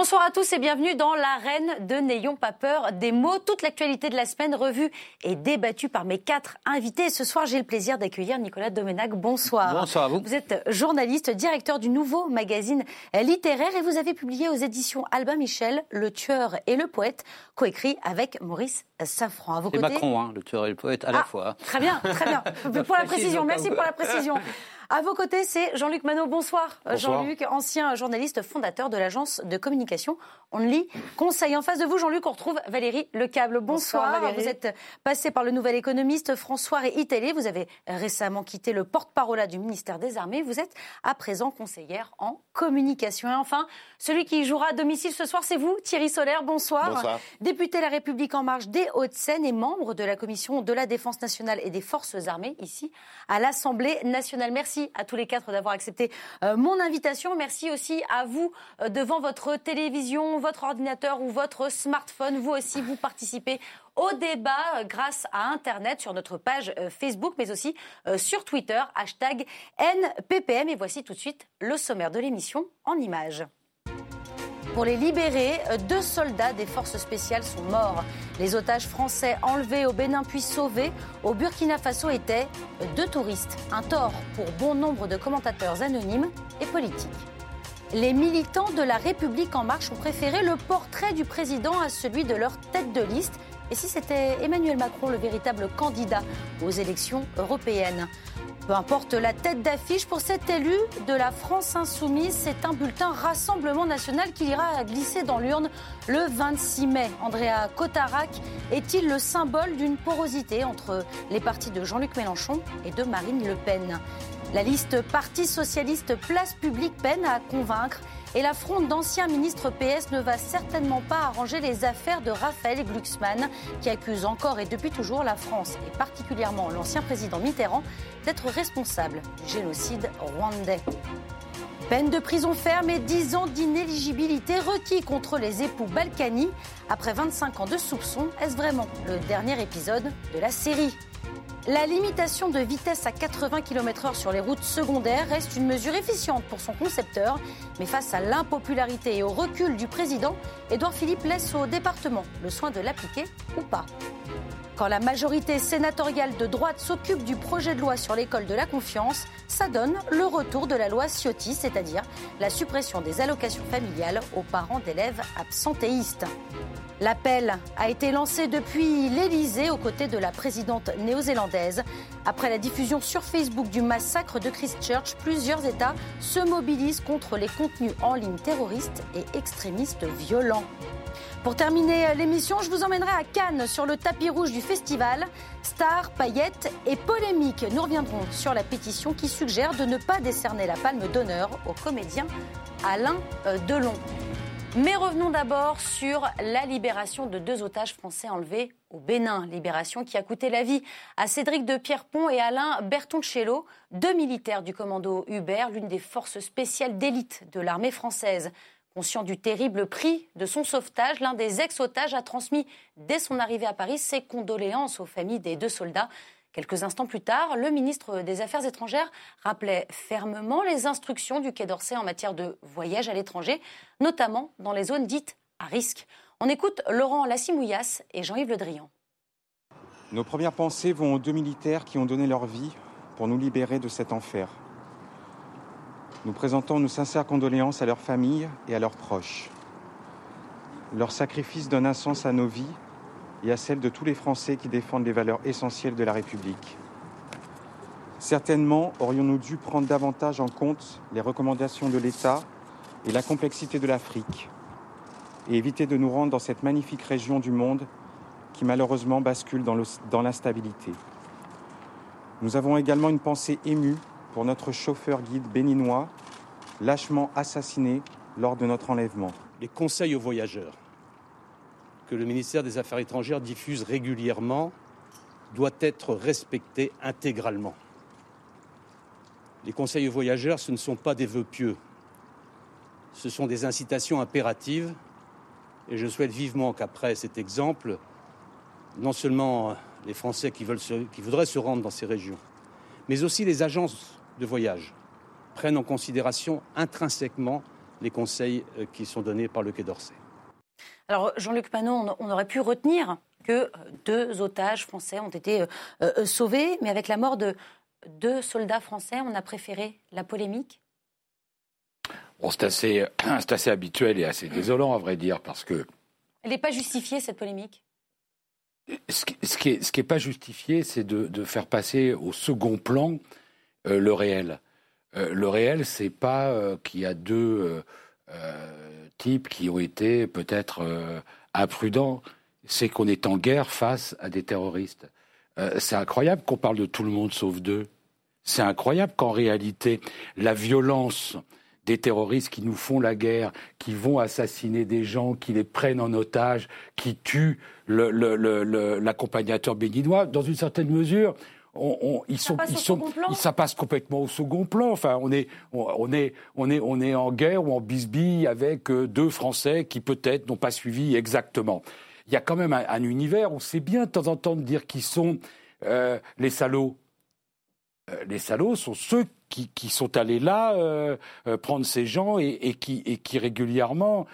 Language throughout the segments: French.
Bonsoir à tous et bienvenue dans l'arène de N'ayons pas peur des mots. Toute l'actualité de la semaine revue et débattue par mes quatre invités. ce soir, j'ai le plaisir d'accueillir Nicolas Domenac. Bonsoir. Bonsoir à vous. Vous êtes journaliste, directeur du nouveau magazine littéraire et vous avez publié aux éditions Albin Michel Le tueur et le poète, coécrit avec Maurice Safran. À vos côtés. Macron, hein, le tueur et le poète à la ah, fois. Très bien, très bien. pour la précision, merci pour la précision. À vos côtés, c'est Jean-Luc Manot. Bonsoir, Bonsoir. Jean-Luc, ancien journaliste fondateur de l'agence de communication Only Conseil. En face de vous, Jean-Luc, on retrouve Valérie Lecable. Bonsoir. Bonsoir vous êtes passé par le nouvel économiste François Itélé. Vous avez récemment quitté le porte-parole du ministère des Armées. Vous êtes à présent conseillère en communication. Et enfin, celui qui jouera à domicile ce soir, c'est vous, Thierry Solaire. Bonsoir. Bonsoir. Député La République En Marche des Hauts-de-Seine et membre de la commission de la Défense nationale et des Forces armées ici à l'Assemblée nationale. Merci à tous les quatre d'avoir accepté euh, mon invitation. Merci aussi à vous euh, devant votre télévision, votre ordinateur ou votre smartphone. Vous aussi, vous participez au débat euh, grâce à Internet sur notre page Facebook, mais aussi sur Twitter, hashtag NPPM. Et voici tout de suite le sommaire de l'émission en images. Pour les libérer, deux soldats des forces spéciales sont morts. Les otages français enlevés au Bénin puis sauvés au Burkina Faso étaient deux touristes. Un tort pour bon nombre de commentateurs anonymes et politiques. Les militants de la République en marche ont préféré le portrait du président à celui de leur tête de liste. Et si c'était Emmanuel Macron le véritable candidat aux élections européennes peu importe la tête d'affiche, pour cet élu de la France insoumise, c'est un bulletin Rassemblement national qui ira glisser dans l'urne le 26 mai. Andrea Cotarac est-il le symbole d'une porosité entre les partis de Jean-Luc Mélenchon et de Marine Le Pen? La liste Parti socialiste Place publique peine à convaincre et la fronde d'anciens ministres PS ne va certainement pas arranger les affaires de Raphaël Glucksmann, qui accuse encore et depuis toujours la France, et particulièrement l'ancien président Mitterrand, d'être responsable du génocide rwandais. Peine de prison ferme et 10 ans d'inéligibilité requis contre les époux Balkany. Après 25 ans de soupçons, est-ce vraiment le dernier épisode de la série? La limitation de vitesse à 80 km/h sur les routes secondaires reste une mesure efficiente pour son concepteur, mais face à l'impopularité et au recul du président, Édouard Philippe laisse au département le soin de l'appliquer ou pas. Quand la majorité sénatoriale de droite s'occupe du projet de loi sur l'école de la confiance, ça donne le retour de la loi Ciotti, c'est-à-dire la suppression des allocations familiales aux parents d'élèves absentéistes. L'appel a été lancé depuis l'Elysée aux côtés de la présidente néo-zélandaise. Après la diffusion sur Facebook du massacre de Christchurch, plusieurs États se mobilisent contre les contenus en ligne terroristes et extrémistes violents. Pour terminer l'émission, je vous emmènerai à Cannes sur le tapis rouge du festival. Stars, paillettes et polémiques. Nous reviendrons sur la pétition qui suggère de ne pas décerner la palme d'honneur au comédien Alain euh, Delon. Mais revenons d'abord sur la libération de deux otages français enlevés au Bénin. Libération qui a coûté la vie à Cédric de Pierrepont et Alain Bertoncello, deux militaires du commando Hubert, l'une des forces spéciales d'élite de l'armée française. Conscient du terrible prix de son sauvetage, l'un des ex-otages a transmis dès son arrivée à Paris ses condoléances aux familles des deux soldats Quelques instants plus tard, le ministre des Affaires étrangères rappelait fermement les instructions du Quai d'Orsay en matière de voyage à l'étranger, notamment dans les zones dites à risque. On écoute Laurent Lassimouillas et Jean-Yves Le Drian. Nos premières pensées vont aux deux militaires qui ont donné leur vie pour nous libérer de cet enfer. Nous présentons nos sincères condoléances à leurs familles et à leurs proches. Leur sacrifice donne un sens à nos vies et à celle de tous les Français qui défendent les valeurs essentielles de la République. Certainement aurions-nous dû prendre davantage en compte les recommandations de l'État et la complexité de l'Afrique, et éviter de nous rendre dans cette magnifique région du monde qui malheureusement bascule dans l'instabilité. Nous avons également une pensée émue pour notre chauffeur guide béninois, lâchement assassiné lors de notre enlèvement. Les conseils aux voyageurs que le ministère des Affaires étrangères diffuse régulièrement doit être respecté intégralement. Les conseils aux voyageurs, ce ne sont pas des vœux pieux, ce sont des incitations impératives, et je souhaite vivement qu'après cet exemple, non seulement les Français qui voudraient se rendre dans ces régions, mais aussi les agences de voyage prennent en considération intrinsèquement les conseils euh, qui sont donnés par le Quai d'Orsay. Alors, Jean-Luc Panot, on aurait pu retenir que euh, deux otages français ont été sauvés, mais avec la mort de deux soldats français, on a préféré la polémique? C'est assez, assez habituel et assez désolant, à vrai dire, parce que. Elle n'est pas justifiée, cette polémique? Ce qui, ce qui n'est pas justifié, c'est de, faire passer au second plan euh, le réel. Euh, le réel, c'est pas euh, qu'il y a deux types qui ont été peut-être imprudents, c'est qu'on est en guerre face à des terroristes. c'est incroyable qu'on parle de tout le monde sauf d'eux. C'est incroyable qu'en réalité, la violence des terroristes qui nous font la guerre, qui vont assassiner des gens, qui les prennent en otage, qui tuent l'accompagnateur béninois, dans une certaine mesure, ils sont, ils sont, ça passe complètement au second plan. Enfin, on est, on, est, on est, on est en guerre ou en bisbille avec euh, deux Français qui peut-être n'ont pas suivi exactement. Il y a quand même un, univers. On sait bien de temps en temps de dire qui sont euh, les salauds. Euh, les salauds sont ceux qui, sont allés là euh, euh, prendre ces gens et, qui, et qui, régulièrement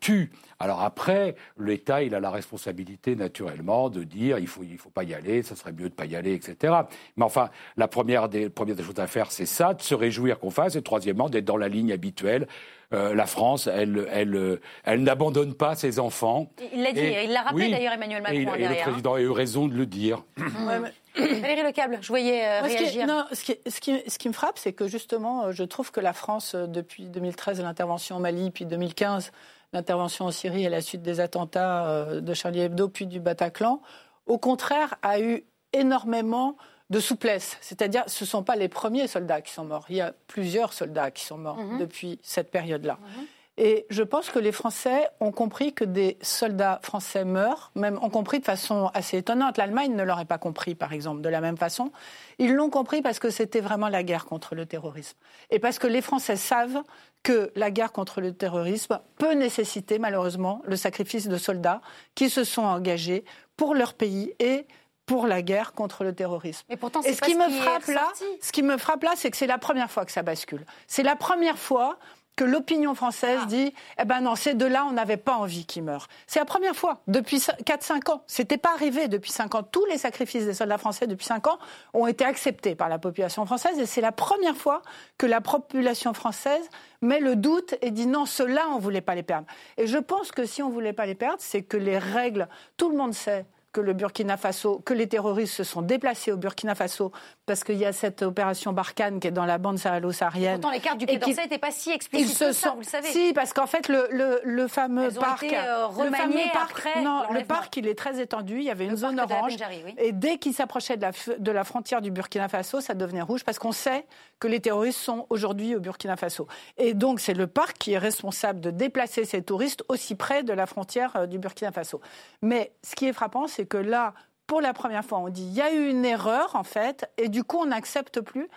tuent. Alors après, l'État, il a la responsabilité naturellement de dire il faut, il faut pas y aller, ça serait mieux de pas y aller, etc. Mais enfin, la première des, première des choses à faire, c'est ça, de se réjouir qu'on fasse, et troisièmement, d'être dans la ligne habituelle. la France, elle, elle, elle n'abandonne pas ses enfants. Il l'a dit, il l'a rappelé d'ailleurs Emmanuel Macron. Et, et le président a eu raison de le dire. Valérie Lecable, je voyais euh, réagir. non, ce qui, ce, qui, ce qui, me frappe, c'est que justement, euh, je trouve que la France, euh, depuis 2013, l'intervention au Mali, puis 2015, l'intervention en Syrie à la suite des attentats de Charlie Hebdo, puis du Bataclan, au contraire, a eu énormément de souplesse. C'est-à-dire, ce ne sont pas les premiers soldats qui sont morts. Il y a plusieurs soldats qui sont morts mhm. depuis cette période-là. Mhm. Et je pense que les Français ont compris que des soldats français meurent, même ont compris de façon assez étonnante. L'Allemagne ne l'aurait pas compris, par exemple, de la même façon. Ils l'ont compris parce que c'était vraiment la guerre contre le terrorisme. Et parce que les Français savent que la guerre contre le terrorisme peut nécessiter, malheureusement, le sacrifice de soldats qui se sont engagés pour leur pays et pour la guerre contre le terrorisme. Pourtant, et ce qui, me frappe là, ce qui me frappe là, c'est que c'est la première fois que ça bascule. C'est la première fois que l'opinion française ah. dit eh ben non, ces deux-là, on n'avait pas envie qu'ils meurent. C'est la première fois depuis 4-5 ans. C'était pas arrivé depuis 5 ans. Tous les sacrifices des soldats français depuis 5 ans ont été acceptés par la population française et c'est la première fois que la population française met le doute et dit non, ceux-là, on voulait pas les perdre. Et je pense que si on voulait pas les perdre, c'est que les règles, tout le monde sait que le Burkina Faso, que les terroristes se sont déplacés au Burkina Faso parce qu'il y a cette opération Barkhane qui est dans la bande sahélo-saharienne. Pourtant, les cartes du Quai d'Orsay n'étaient pas si explicites que ça, vous le savez. Si, parce qu'en fait, le, le, le fameux parc, été, euh, le fameux parc, après non, le parc, il est très étendu. Il y avait une zone orange, et dès qu'il s'approchait de la, de la frontière du Burkina Faso, ça devenait rouge parce qu'on sait que les terroristes sont aujourd'hui au Burkina Faso. Et donc, c'est le parc qui est responsable de déplacer ces touristes aussi près de la frontière euh, du Burkina Faso. Mais ce qui est frappant, c'est que là, pour la première fois, on dit il y a eu une erreur en fait, et du coup on n'accepte plus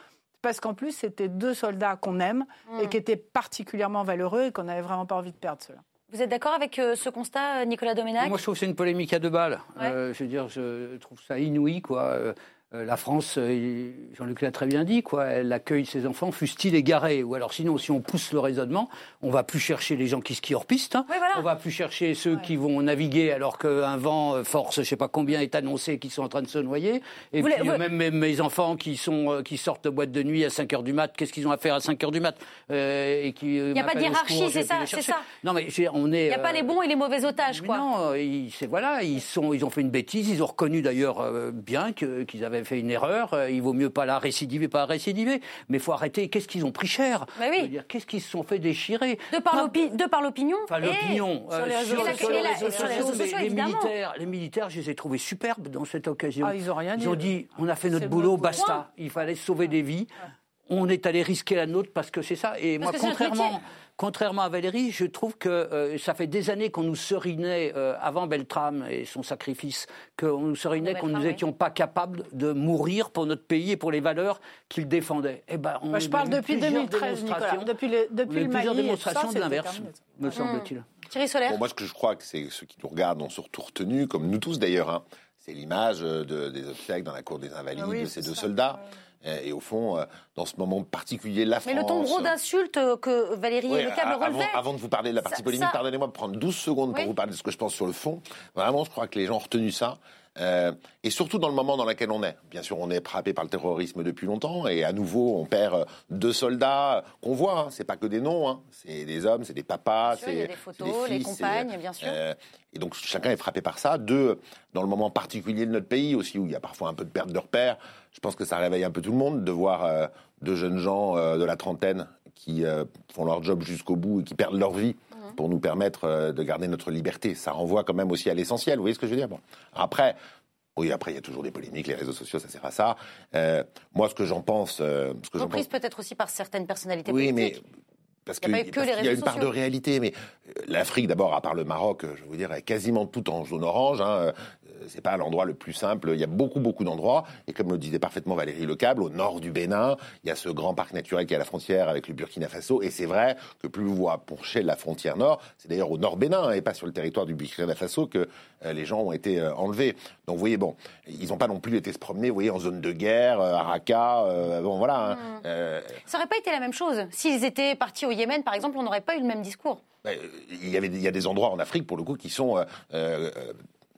parce qu'en plus c'était deux soldats qu'on aime et mm. qui étaient particulièrement valeureux et qu'on n'avait vraiment pas envie de perdre cela. Vous êtes d'accord avec euh, ce constat, Nicolas Doménac Moi, je trouve que c'est une polémique à deux balles. Euh, je veux dire, je trouve ça inouï, quoi. Euh, la France, euh, Jean-Luc l'a très bien dit, quoi, elle accueille ses enfants, fussent-ils égarés. Ou alors sinon, si on pousse le raisonnement, on va plus chercher les gens qui skient hors piste, hein. on va plus chercher ceux qui vont naviguer alors qu'un vent euh, force, je sais pas combien, est annoncé, qui sont en train de se noyer. Et puis même mes, enfants qui sont qui sortent de boîte de nuit à 5 heures du mat, qu'est-ce qu'ils ont à faire à 5 heures du mat et qui, Il n'y a pas de hiérarchie, c'est ça, c'est ça. Non mais on est. Il n'y a pas les bons et les mauvais otages, quoi. Non, c'est voilà, ils sont, ils ont fait une bêtise, ils ont reconnu d'ailleurs bien qu'ils avaient fait une erreur, euh, il vaut mieux pas la récidiver, pas la récidiver. Mais il faut arrêter. Qu'est-ce qu'ils ont pris cher bah oui. Qu'est-ce qu'ils se sont fait déchirer De par l'opinion Enfin, l'opinion. Sur les réseaux sociaux, les militaires, les militaires, je les ai trouvés superbes dans cette occasion. Ah, ils ont rien dit. Ils ont dit, on a fait notre boulot, basta. Il fallait sauver des vies. On est allé risquer la nôtre parce que c'est ça. Et moi, contrairement, Contrairement à Valérie, je trouve que euh, ça fait des années qu'on nous serinait, euh, avant Beltrame et son sacrifice, qu'on nous serinait qu'on nous étions pas capables de mourir pour notre pays et pour les valeurs qu'il défendait. Eh ben, on je parle depuis 2013, Nicolas. Depuis, le, depuis le plusieurs démonstrations de l'inverse, me semble-t-il. Thierry Solaire. Moi, ce que je crois que c'est ceux qui nous regardent ont surtout retenu, comme nous tous d'ailleurs, hein, c'est l'image des obsèques dans la cour des Invalides de ces deux soldats. Et au fond, euh, dans ce moment particulier de la France. Mais le tombereau d'insultes que Valérie oui, Lecable relevait. Avant, de vous parler de la partie polémique, pardonnez-moi de prendre 12 secondes pour vous parler de ce que je pense sur le fond. Vraiment, je crois que les gens ont retenu ça. Euh, et surtout dans le moment dans lequel on est. Bien sûr, on est frappé par le terrorisme depuis longtemps, et à nouveau, on perd euh, deux soldats qu'on voit. Hein. C'est pas que des noms, hein. c'est des hommes, c'est des papas, c'est des photos, les compagnes, bien sûr. Euh, et donc chacun est frappé par ça. Deux, dans le moment particulier de notre pays aussi, où il y a parfois un peu de perte de repères. Je pense que ça réveille un peu tout le monde de voir deux jeunes gens de la trentaine qui font leur job jusqu'au bout et qui perdent leur vie pour nous permettre euh, de garder notre liberté. Ça renvoie quand même aussi à l'essentiel. Vous voyez ce que je veux dire? Bon. Après, oui, après, il y a toujours des polémiques, les réseaux sociaux, ça sert à ça. Euh, moi, ce que j'en pense... Euh, ce que Reprise peut-être aussi par certaines personnalités oui, politiques. mais parce qu'il y a, une part de réalité, mais l'Afrique, d'abord, à part le Maroc, je vous dire, est quasiment tout en zone orange. Hein c'est pas l'endroit le plus simple. Il y a beaucoup, beaucoup d'endroits. Et comme le disait parfaitement Valérie Lecable, au nord du Bénin, il y a ce grand parc naturel qui est à la frontière avec le Burkina Faso. Et c'est vrai que plus vous vous approchez de la frontière nord, c'est d'ailleurs au nord Bénin et pas sur le territoire du Burkina Faso que euh, les gens ont été euh, enlevés. Donc vous voyez, bon, ils n'ont pas non plus été se promener, vous voyez, en zone de guerre, euh, à Raqqa, bon voilà. Hein. Hmm. Ça n'aurait pas été la même chose. S'ils étaient partis au Yémen, par exemple, on n'aurait pas eu le même discours. Ben, il y, avait, il y a des endroits en Afrique, pour le coup, qui sont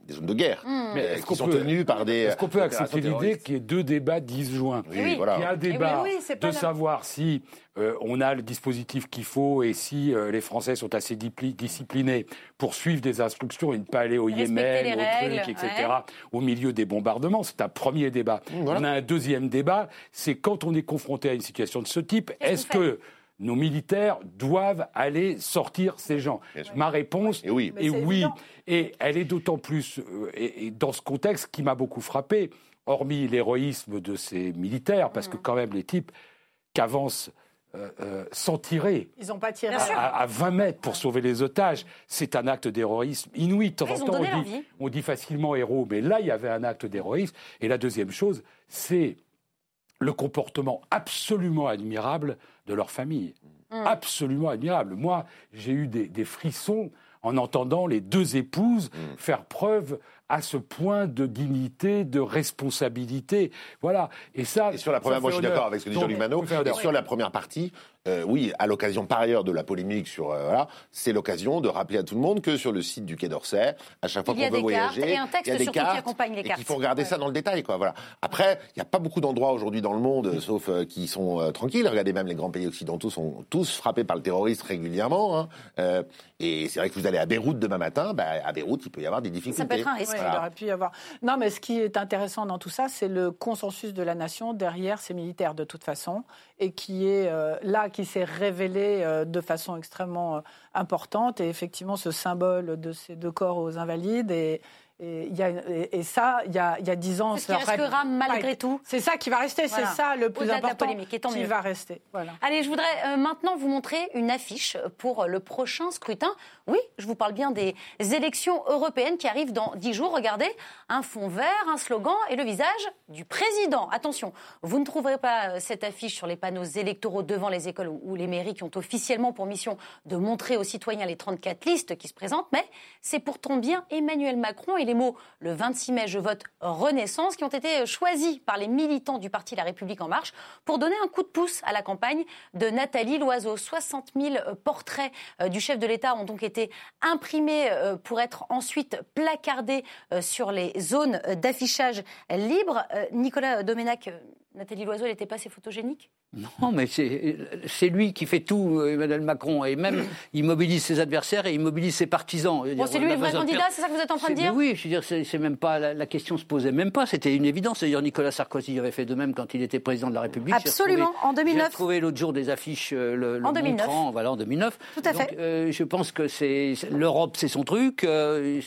des zones de guerre, mmh. mais qui sont tenues par des. Est-ce qu'on peut accepter l'idée qu'il y ait deux débats disjoints oui, oui. Voilà. Il y a un débat de savoir si euh, on a le dispositif qu'il faut et si euh, les Français sont assez disciplinés pour suivre des instructions et ne pas aller au Yémen, au truc, etc., au milieu des bombardements. C'est un premier débat. Mmh, on a un deuxième débat, c'est quand on est confronté à une situation de ce type, est-ce que nos militaires doivent aller sortir ces gens. Ma réponse est oui. Et oui. Et elle est d'autant plus, euh, et, dans ce contexte qui m'a beaucoup frappé, hormis l'héroïsme de ces militaires, parce que mmh. quand même les types qu'avancent euh, euh, sans tirer Ils ont pas tiré. À, 20 mètres pour sauver les otages. C'est un acte d'héroïsme inouï. De temps en temps, on dit, on dit, facilement héros, mais là, il y avait un acte d'héroïsme. Et la deuxième chose, c'est le comportement absolument admirable de leur famille. Mm. Absolument admirable. Moi, j'ai eu des, frissons en entendant les deux épouses mm. faire preuve à ce point de dignité, de responsabilité. Voilà. Et ça. Et sur la première, moi je suis d'accord avec ce que dit Jean-Luc Manot. Et sur la première partie, euh, oui, à l'occasion par ailleurs de la polémique sur euh, voilà, c'est l'occasion de rappeler à tout le monde que sur le site du Quai d'Orsay, à chaque fois qu'on veut voyager, il y a des cartes, qui accompagnent les cartes. Il faut regarder ça dans le détail, quoi. Voilà. Après, il n'y a pas beaucoup d'endroits aujourd'hui dans le monde, sauf euh, qui sont tranquilles. Regardez même les grands pays occidentaux sont tous frappés par le terrorisme régulièrement. Hein. et c'est vrai que vous allez à Beyrouth demain matin, bah, à Beyrouth, il peut y avoir des difficultés. Ça peut être un risque. il aurait pu y avoir. Non, mais ce qui est intéressant dans tout ça, c'est le consensus de la nation derrière ces militaires de toute façon, et qui est là qui s'est révélé euh, de façon extrêmement euh, importante. Et effectivement, ce symbole de ces deux corps aux invalides et, et, y a, et, ça, il y a, y a 10 ans, ça restera malgré tout. C'est ça qui va rester, c'est ça le plus important polémique, qui va rester. Voilà. Allez, je voudrais euh, maintenant vous montrer une affiche pour le prochain scrutin. Oui, je vous parle bien des élections européennes qui arrivent dans 10 jours. Regardez, un fond vert, un slogan et le visage du président. Attention, vous ne trouverez pas euh, cette affiche sur les panneaux électoraux devant les écoles ou les mairies qui ont officiellement pour mission de montrer aux citoyens les 34 listes qui se présentent, mais c'est pourtant bien Emmanuel Macron et les mots le 26 mai, je vote Renaissance, qui ont été choisis par les militants du parti La République En Marche pour donner un coup de pouce à la campagne de Nathalie Loiseau. 60 000 portraits euh, du chef de l'État ont donc été imprimés euh, pour être ensuite placardés euh, sur les zones d'affichage libre. Nicolas Domenac, Nathalie Loiseau, elle n'était pas assez photogénique? Non, mais c'est lui qui fait tout, Emmanuel Macron. Et même, il mobilise ses adversaires et il mobilise ses partisans. Bon, c'est lui le vrai candidat, c'est ça que vous êtes en train de dire Oui, je veux dire, c'est même pas, la, la, question se posait même pas. C'était une évidence. D'ailleurs, Nicolas Sarkozy avait fait de même quand il était président de la République. Absolument, en 2009. J'ai trouvé l'autre jour des affiches euh, le, le en 2009. voilà, en 2009. Tout à fait. Euh, je pense que c'est l'Europe, c'est son truc. Euh,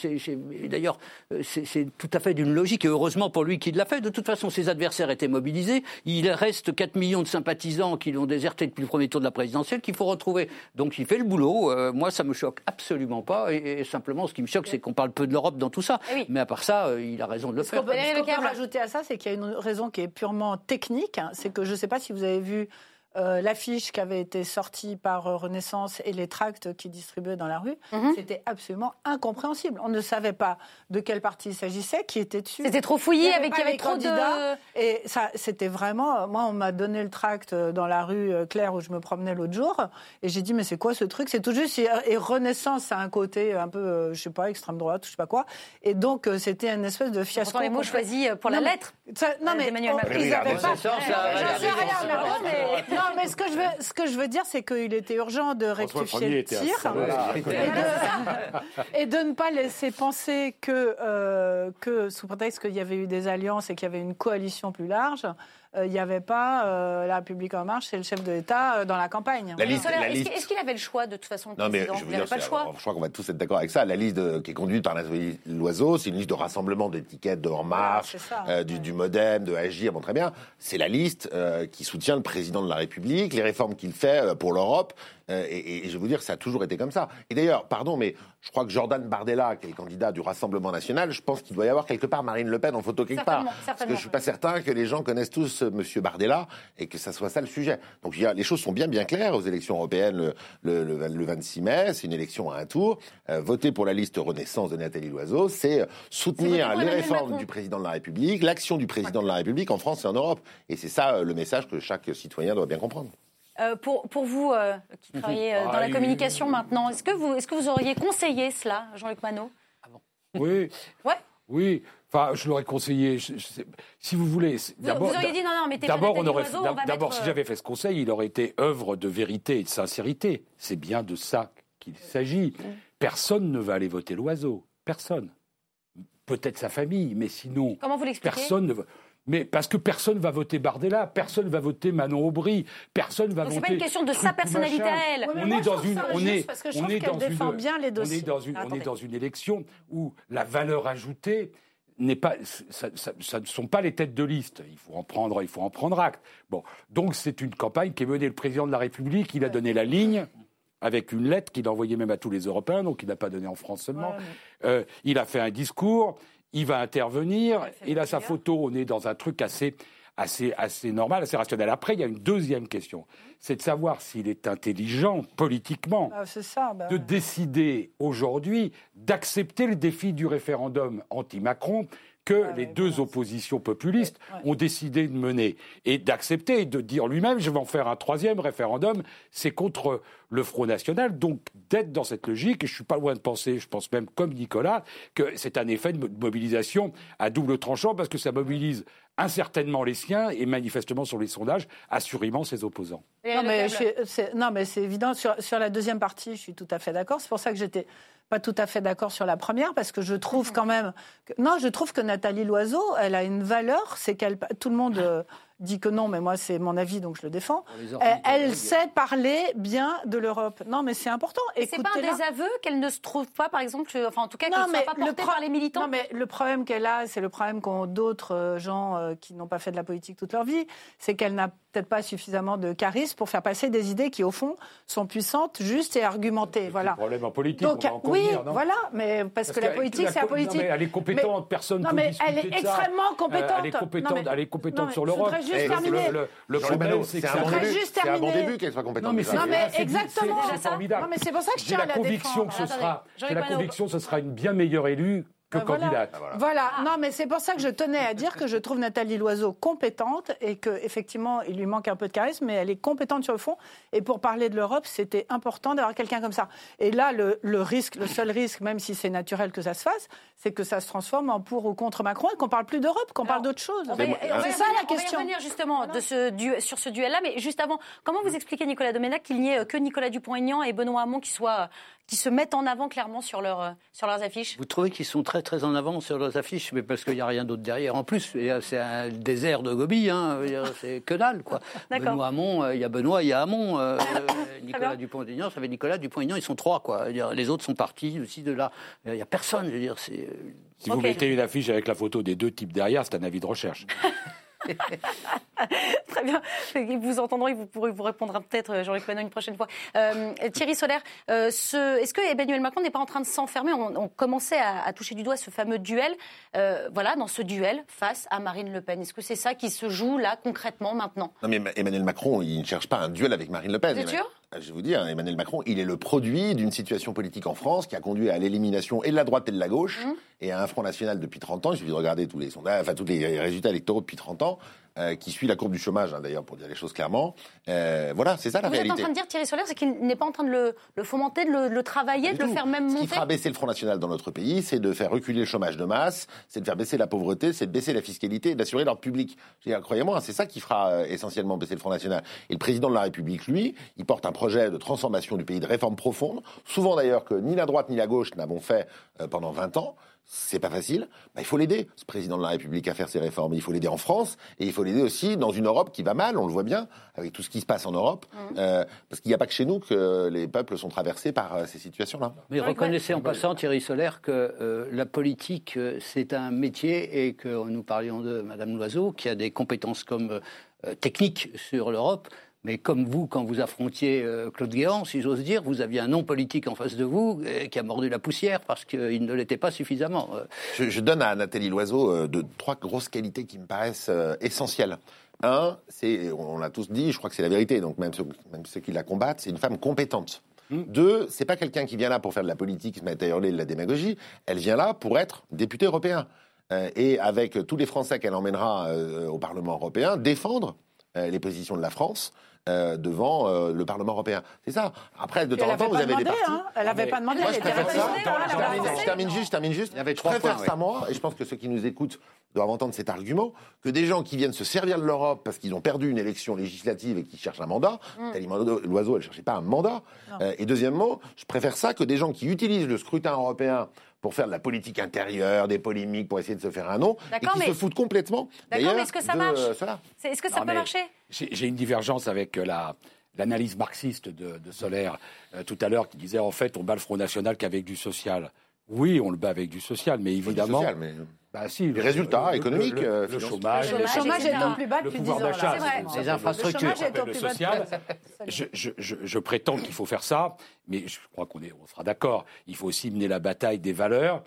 d'ailleurs, c'est tout à fait d'une logique. Et heureusement pour lui qu'il l'a fait. De toute façon, ses adversaires étaient mobilisés. Il reste 4 millions de sympathisants qui l'ont déserté depuis le premier tour de la présidentielle qu'il faut retrouver. Donc il fait le boulot. Euh, moi, ça me choque absolument pas. Et, simplement, ce qui me choque, c'est qu'on parle peu de l'Europe dans tout ça. Eh Mais à part ça, euh, il a raison de le faire. Ce qu'on peut rajouter à ça, c'est qu'il y a une raison qui est purement technique. Hein. c'est que je ne sais pas si vous avez vu euh, l'affiche qui avait été sortie par euh, Renaissance et les tracts qui distribuaient dans la rue, mhm. c'était absolument incompréhensible. On ne savait pas de quel parti il s'agissait, qui était dessus. C'était trop fouillé, avec il y avait trop candidats. De... Et ça, c'était vraiment. Moi, on m'a donné le tract dans la rue Claire où je me promenais l'autre jour, et j'ai dit mais c'est quoi ce truc? C'est tout juste. Et Renaissance a un côté un peu, je sais pas, extrême droite, je sais pas quoi. Et donc c'était une espèce de fiasco. Pourtant, les mots choisis pour la lettre. non mais Emmanuel Macron. Ils n'avaient pas. Non, mais ce que je veux, ce que je veux dire, c'est qu'il était urgent de rectifier le tir. et de, ne pas laisser penser que, euh, que sous prétexte qu'il y avait eu des alliances et qu'il y avait une coalition plus large, euh, il n'y avait pas euh, la République en marche, c'est le chef de l'État dans la campagne. Est-ce qu'il avait le choix de toute façon Non, mais je, veux pas le choix. Je crois qu'on va tous être d'accord avec ça. La liste qui est conduite par Nathalie Loiseau, c'est une liste de rassemblement d'étiquettes de En Marche, du, du, Modem, de Agir. Bon, très bien. C'est la liste qui soutient le président de la République, les réformes qu'il fait pour l'Europe. Et, et, je vais vous dire, ça a toujours été comme ça. Et d'ailleurs, pardon, mais je crois que Jordan Bardella, qui est le candidat du Rassemblement national, je pense qu'il doit y avoir quelque part Marine Le Pen en photo quelque part. Parce que je suis pas certain que les gens connaissent tous euh, M. Bardella et que ça soit ça le sujet. Donc il y a, les choses sont bien bien claires aux élections européennes le, le, 26 mai. C'est une élection à un tour. Euh, voter pour la liste Renaissance de Nathalie Loiseau, c'est euh, soutenir les réformes du président de la République, l'action du président de la République en France et en Europe. Et c'est ça le message que chaque citoyen doit bien comprendre. Euh, pour, pour, vous, euh, qui travaillez euh, dans la communication maintenant, est-ce que, vous, est-ce que vous auriez conseillé cela, Jean-Luc Manot? Oui. ouais. Oui. Enfin, je l'aurais conseillé. si vous voulez. D'abord, vous, auriez dit non, non, mais D'abord, on aurait. D'abord, si j'avais fait ce conseil, il aurait été œuvre de vérité et de sincérité. C'est bien de ça qu'il s'agit. Mm. Personne ne va aller voter l'oiseau. Personne. Peut-être sa famille, mais sinon. Comment vous l'expliquez? Personne ne va. Mais parce que personne va voter Bardella, personne va voter Manon Aubry, personne va voter. C'est pas une question de sa personnalité à elle. on est dans une, on est, on est dans une, bien les on est dans une, on est dans une élection où la valeur ajoutée n'est pas, ça, ça, ne sont pas les têtes de liste. Il faut en prendre, il faut en prendre acte. Bon, donc c'est une campagne qui est menée le président de la République. Il a donné la ligne avec une lettre qu'il a envoyée même à tous les Européens, donc il n'a pas donné en France seulement. Euh, il a fait un discours il va intervenir, il a sa photo, on est dans un truc assez, assez, assez normal, assez rationnel. Après, il y a une deuxième question, c'est de savoir s'il est intelligent politiquement ah, ça, bah. de décider aujourd'hui d'accepter le défi du référendum anti-Macron que ah les deux oppositions populistes ont décidé de mener et d'accepter et de dire lui-même je vais en faire un troisième référendum, c'est contre le Front National. Donc d'être dans cette logique, et je suis pas loin de penser, je pense même comme Nicolas, que c'est un effet de mobilisation à double tranchant parce que ça mobilise incertainement les siens et manifestement sur les sondages, assurément ses opposants. Non mais, non mais, c'est évident, sur, sur la deuxième partie, je suis tout à fait d'accord. C'est pour ça que j'étais pas tout à fait d'accord sur la première parce que je trouve quand même que, non, je trouve que Nathalie Loiseau, elle a une valeur, c'est qu'elle tout le monde euh, dit que non, mais moi c'est mon avis donc je le défends. Elle, sait parler bien de l'Europe. Non, mais c'est important. C'est pas un désaveu qu'elle ne se trouve pas, par exemple, enfin en tout cas qu'elle ne soit pas portée par les militants. Non, mais le problème qu'elle a, c'est le problème qu'ont d'autres euh, gens euh, qui n'ont pas fait de la politique toute leur vie, c'est qu'elle n'a peut-être pas suffisamment de charisme pour faire passer des idées qui, au fond, sont puissantes, justes et argumentées. Voilà. Un problème en politique. Donc, on oui, voilà, mais parce, que, la politique, c'est la politique. elle est compétente, personne ne peut mais elle est extrêmement compétente. Elle est compétente, elle est compétente sur l'Europe juste terminer. Le, le, problème, c'est que c'est un bon début qu'elle soit compétente. Non, mais, exactement. C'est formidable. Non, mais c'est pour ça que je tiens à la défendre. J'ai la conviction que ce sera une bien meilleure élue que bah, candidate. Voilà. Ah. Non, mais c'est pour ça que je tenais à dire que je trouve Nathalie Loiseau compétente et qu'effectivement, il lui manque un peu de charisme, mais elle est compétente sur le fond. Et pour parler de l'Europe, c'était important d'avoir quelqu'un comme ça. Et là, le, le, risque, le seul risque, même si c'est naturel que ça se fasse, c'est que ça se transforme en pour ou contre Macron et qu'on parle plus d'Europe, qu'on parle d'autre chose. C'est ça la question. On va revenir justement de ce sur ce duel-là, mais juste avant, comment vous expliquez, Nicolas Doménac, qu'il n'y ait que Nicolas Dupont-Aignan et Benoît Hamon qui soient qui se mettent en avant clairement sur, leur, euh, sur leurs affiches? Vous trouvez qu'ils sont très très en avant sur leurs affiches, mais parce qu'il n'y a rien d'autre derrière. En plus, c'est un désert de Gobi, hein, c'est que dalle. Quoi. Benoît Hamon, euh, il y a Benoît, il y a Hamon. Euh, Nicolas Dupont-Aignan, ça fait Nicolas Dupont-Aignan, ils sont trois. Quoi. Les autres sont partis aussi de là. Il n'y a personne, je veux dire. Si vous mettez une affiche avec la photo des deux types derrière, c'est un avis de recherche. Très bien. Ils vous entendront, vous pourrez vous répondre peut-être, Jean-Luc Manon, une prochaine fois. Euh, Thierry Solaire, euh, est-ce que Emmanuel Macron n'est pas en train de s'enfermer? On, commençait à, toucher du doigt ce fameux duel. Euh, voilà, dans ce duel face à Marine Le Pen. Est-ce que c'est ça qui se joue là concrètement maintenant? Non, mais Emmanuel Macron, il ne cherche pas un duel avec Marine Le Pen. Êtes sûr? Je vais vous dire, Emmanuel Macron, il est le produit d'une situation politique en France qui a conduit à l'élimination et de la droite et de la gauche, mmh. et à un Front National depuis 30 ans. Il suffit de regarder tous les sondages, enfin tous les résultats électoraux depuis 30 ans. Euh, qui suit la courbe du chômage, hein, d'ailleurs, pour dire les choses clairement. Euh, voilà, c'est ça la réalité. Vous êtes en train de dire, Thierry Solaire, c'est qu'il n'est pas en train de le, le fomenter, de le, travailler, de le faire même monter Ce qui fera baisser le Front National dans notre pays, c'est de faire reculer le chômage de masse, c'est de faire baisser la pauvreté, c'est de baisser la fiscalité et d'assurer l'ordre public. Croyez-moi, c'est ça qui fera euh, essentiellement baisser le Front National. Et le président de la République, lui, il porte un projet de transformation du pays, de réforme profonde, souvent d'ailleurs que ni la droite ni la gauche n'avons fait pendant 20 ans c'est pas facile. Bah, il faut l'aider, ce président de la République, à faire ses réformes. Il faut l'aider en France et il faut l'aider aussi dans une Europe qui va mal, on le voit bien, avec tout ce qui se passe en Europe. Mmh. Euh, parce qu'il n'y a pas que chez nous que les peuples sont traversés par euh, ces situations-là. Mais reconnaissez en passant, Thierry Solaire, que euh, la politique, c'est un métier et que nous parlions de Madame Loiseau, qui a des compétences comme techniques sur l'Europe. Mais comme vous, quand vous affrontiez euh, Claude Guéant, si j'ose dire, vous aviez un nom politique en face de vous euh, qui a mordu la poussière parce qu'il ne l'était pas suffisamment. Euh. Je, donne à Nathalie Loiseau de trois grosses qualités qui me paraissent essentielles. Un, c'est, on l'a tous dit, je crois que c'est la vérité, donc même ceux, qui la combattent, c'est une femme compétente. Deux, mmh. Deux, c'est pas quelqu'un qui vient là pour faire de la politique, se mettre à hurler de la démagogie. Elle vient là pour être députée européen. et avec tous les Français qu'elle emmènera au Parlement européen, défendre les positions de la France euh, devant euh, le Parlement européen. C'est ça. Après, de temps en temps, vous avez des partis. Hein. Elle n'avait pas demandé. Moi, je préfère ça. Je termine juste, je termine juste. Il y avait trois je préfère ça, moi, et je pense que ceux qui nous écoutent doivent entendre cet argument, que des gens qui viennent se servir de l'Europe parce qu'ils ont perdu une élection législative et qui cherchent un mandat, mm. l'oiseau, elle ne cherchait pas un mandat. Euh, et deuxièmement, je préfère ça que des gens qui utilisent le scrutin européen pour faire de la politique intérieure, des polémiques, pour essayer de se faire un nom, et qui se foutent complètement. D'accord, mais est-ce que ça marche Est-ce que ça peut marcher J'ai une divergence avec euh, la, l'analyse marxiste de, de Solaire euh, tout à l'heure qui disait en fait on bat le Front National qu'avec du social. Oui, on le bat avec du social, mais évidemment. Social, mais... Bah, si, les résultats économiques, le, euh, chômage, le chômage est au plus bas depuis 10 ans. Les infrastructures, le, social. Je, je, je, prétends qu'il faut faire ça, mais je crois qu'on on sera d'accord. Il faut aussi mener la bataille des valeurs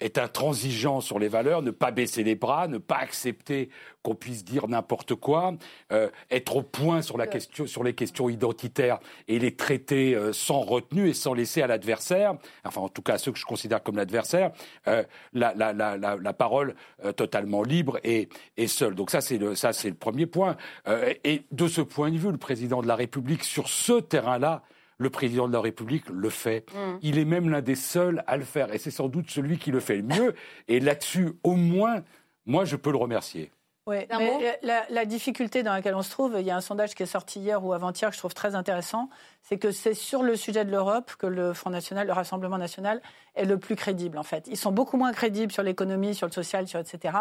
être intransigeant sur les valeurs, ne pas baisser les bras, ne pas accepter qu'on puisse dire n'importe quoi, euh, être au point sur, la question, sur les questions identitaires et les traiter euh, sans retenue et sans laisser à l'adversaire, enfin en tout cas à ceux que je considère comme l'adversaire, euh, la, la, la, la, parole totalement libre et, et seule. Donc ça c'est le, ça c'est le premier point. et de ce point de vue, le président de la République sur ce terrain-là le président de la République le fait. Mm. Il est même l'un des seuls à le faire. Et c'est sans doute celui qui le fait le mieux. Et là-dessus, au moins, moi, je peux le remercier. Oui, mais la, difficulté dans laquelle on se trouve, il y a un sondage qui est sorti hier ou avant-hier que je trouve très intéressant, c'est que c'est sur le sujet de l'Europe que le Front National, le Rassemblement National, est le plus crédible en fait. Ils sont beaucoup moins crédibles sur l'économie, sur le social, sur etc.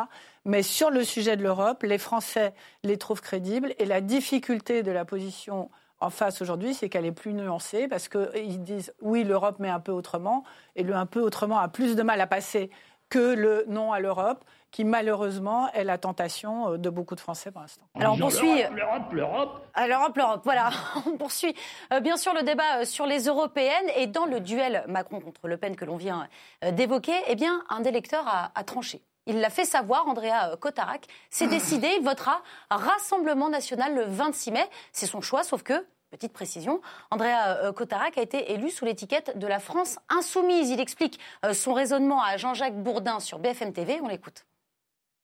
Mais sur le sujet de l'Europe, les Français les trouvent crédibles et la difficulté de la position en face aujourd'hui, c'est qu'elle est plus nuancée parce qu'ils disent oui, l'Europe, mais un peu autrement. Et le un peu autrement a plus de mal à passer que le non à l'Europe, qui malheureusement est la tentation euh, de beaucoup de Français pour l'instant. Alors on poursuit. L'Europe, l'Europe. L'Europe, l'Europe. Voilà. On poursuit euh, bien sûr le débat euh, sur les européennes et dans le duel Macron contre Le Pen que l'on vient d'évoquer, eh bien un des lecteurs a, tranché. Il l'a fait savoir, Andrea Cotarac s'est décidé, il votera Rassemblement national le 26 mai. C'est son choix, sauf que Petite précision, Andrea Cotarac euh, a été élu sous l'étiquette de la France insoumise. Il explique euh, son raisonnement à Jean-Jacques Bourdin sur BFM TV. On l'écoute.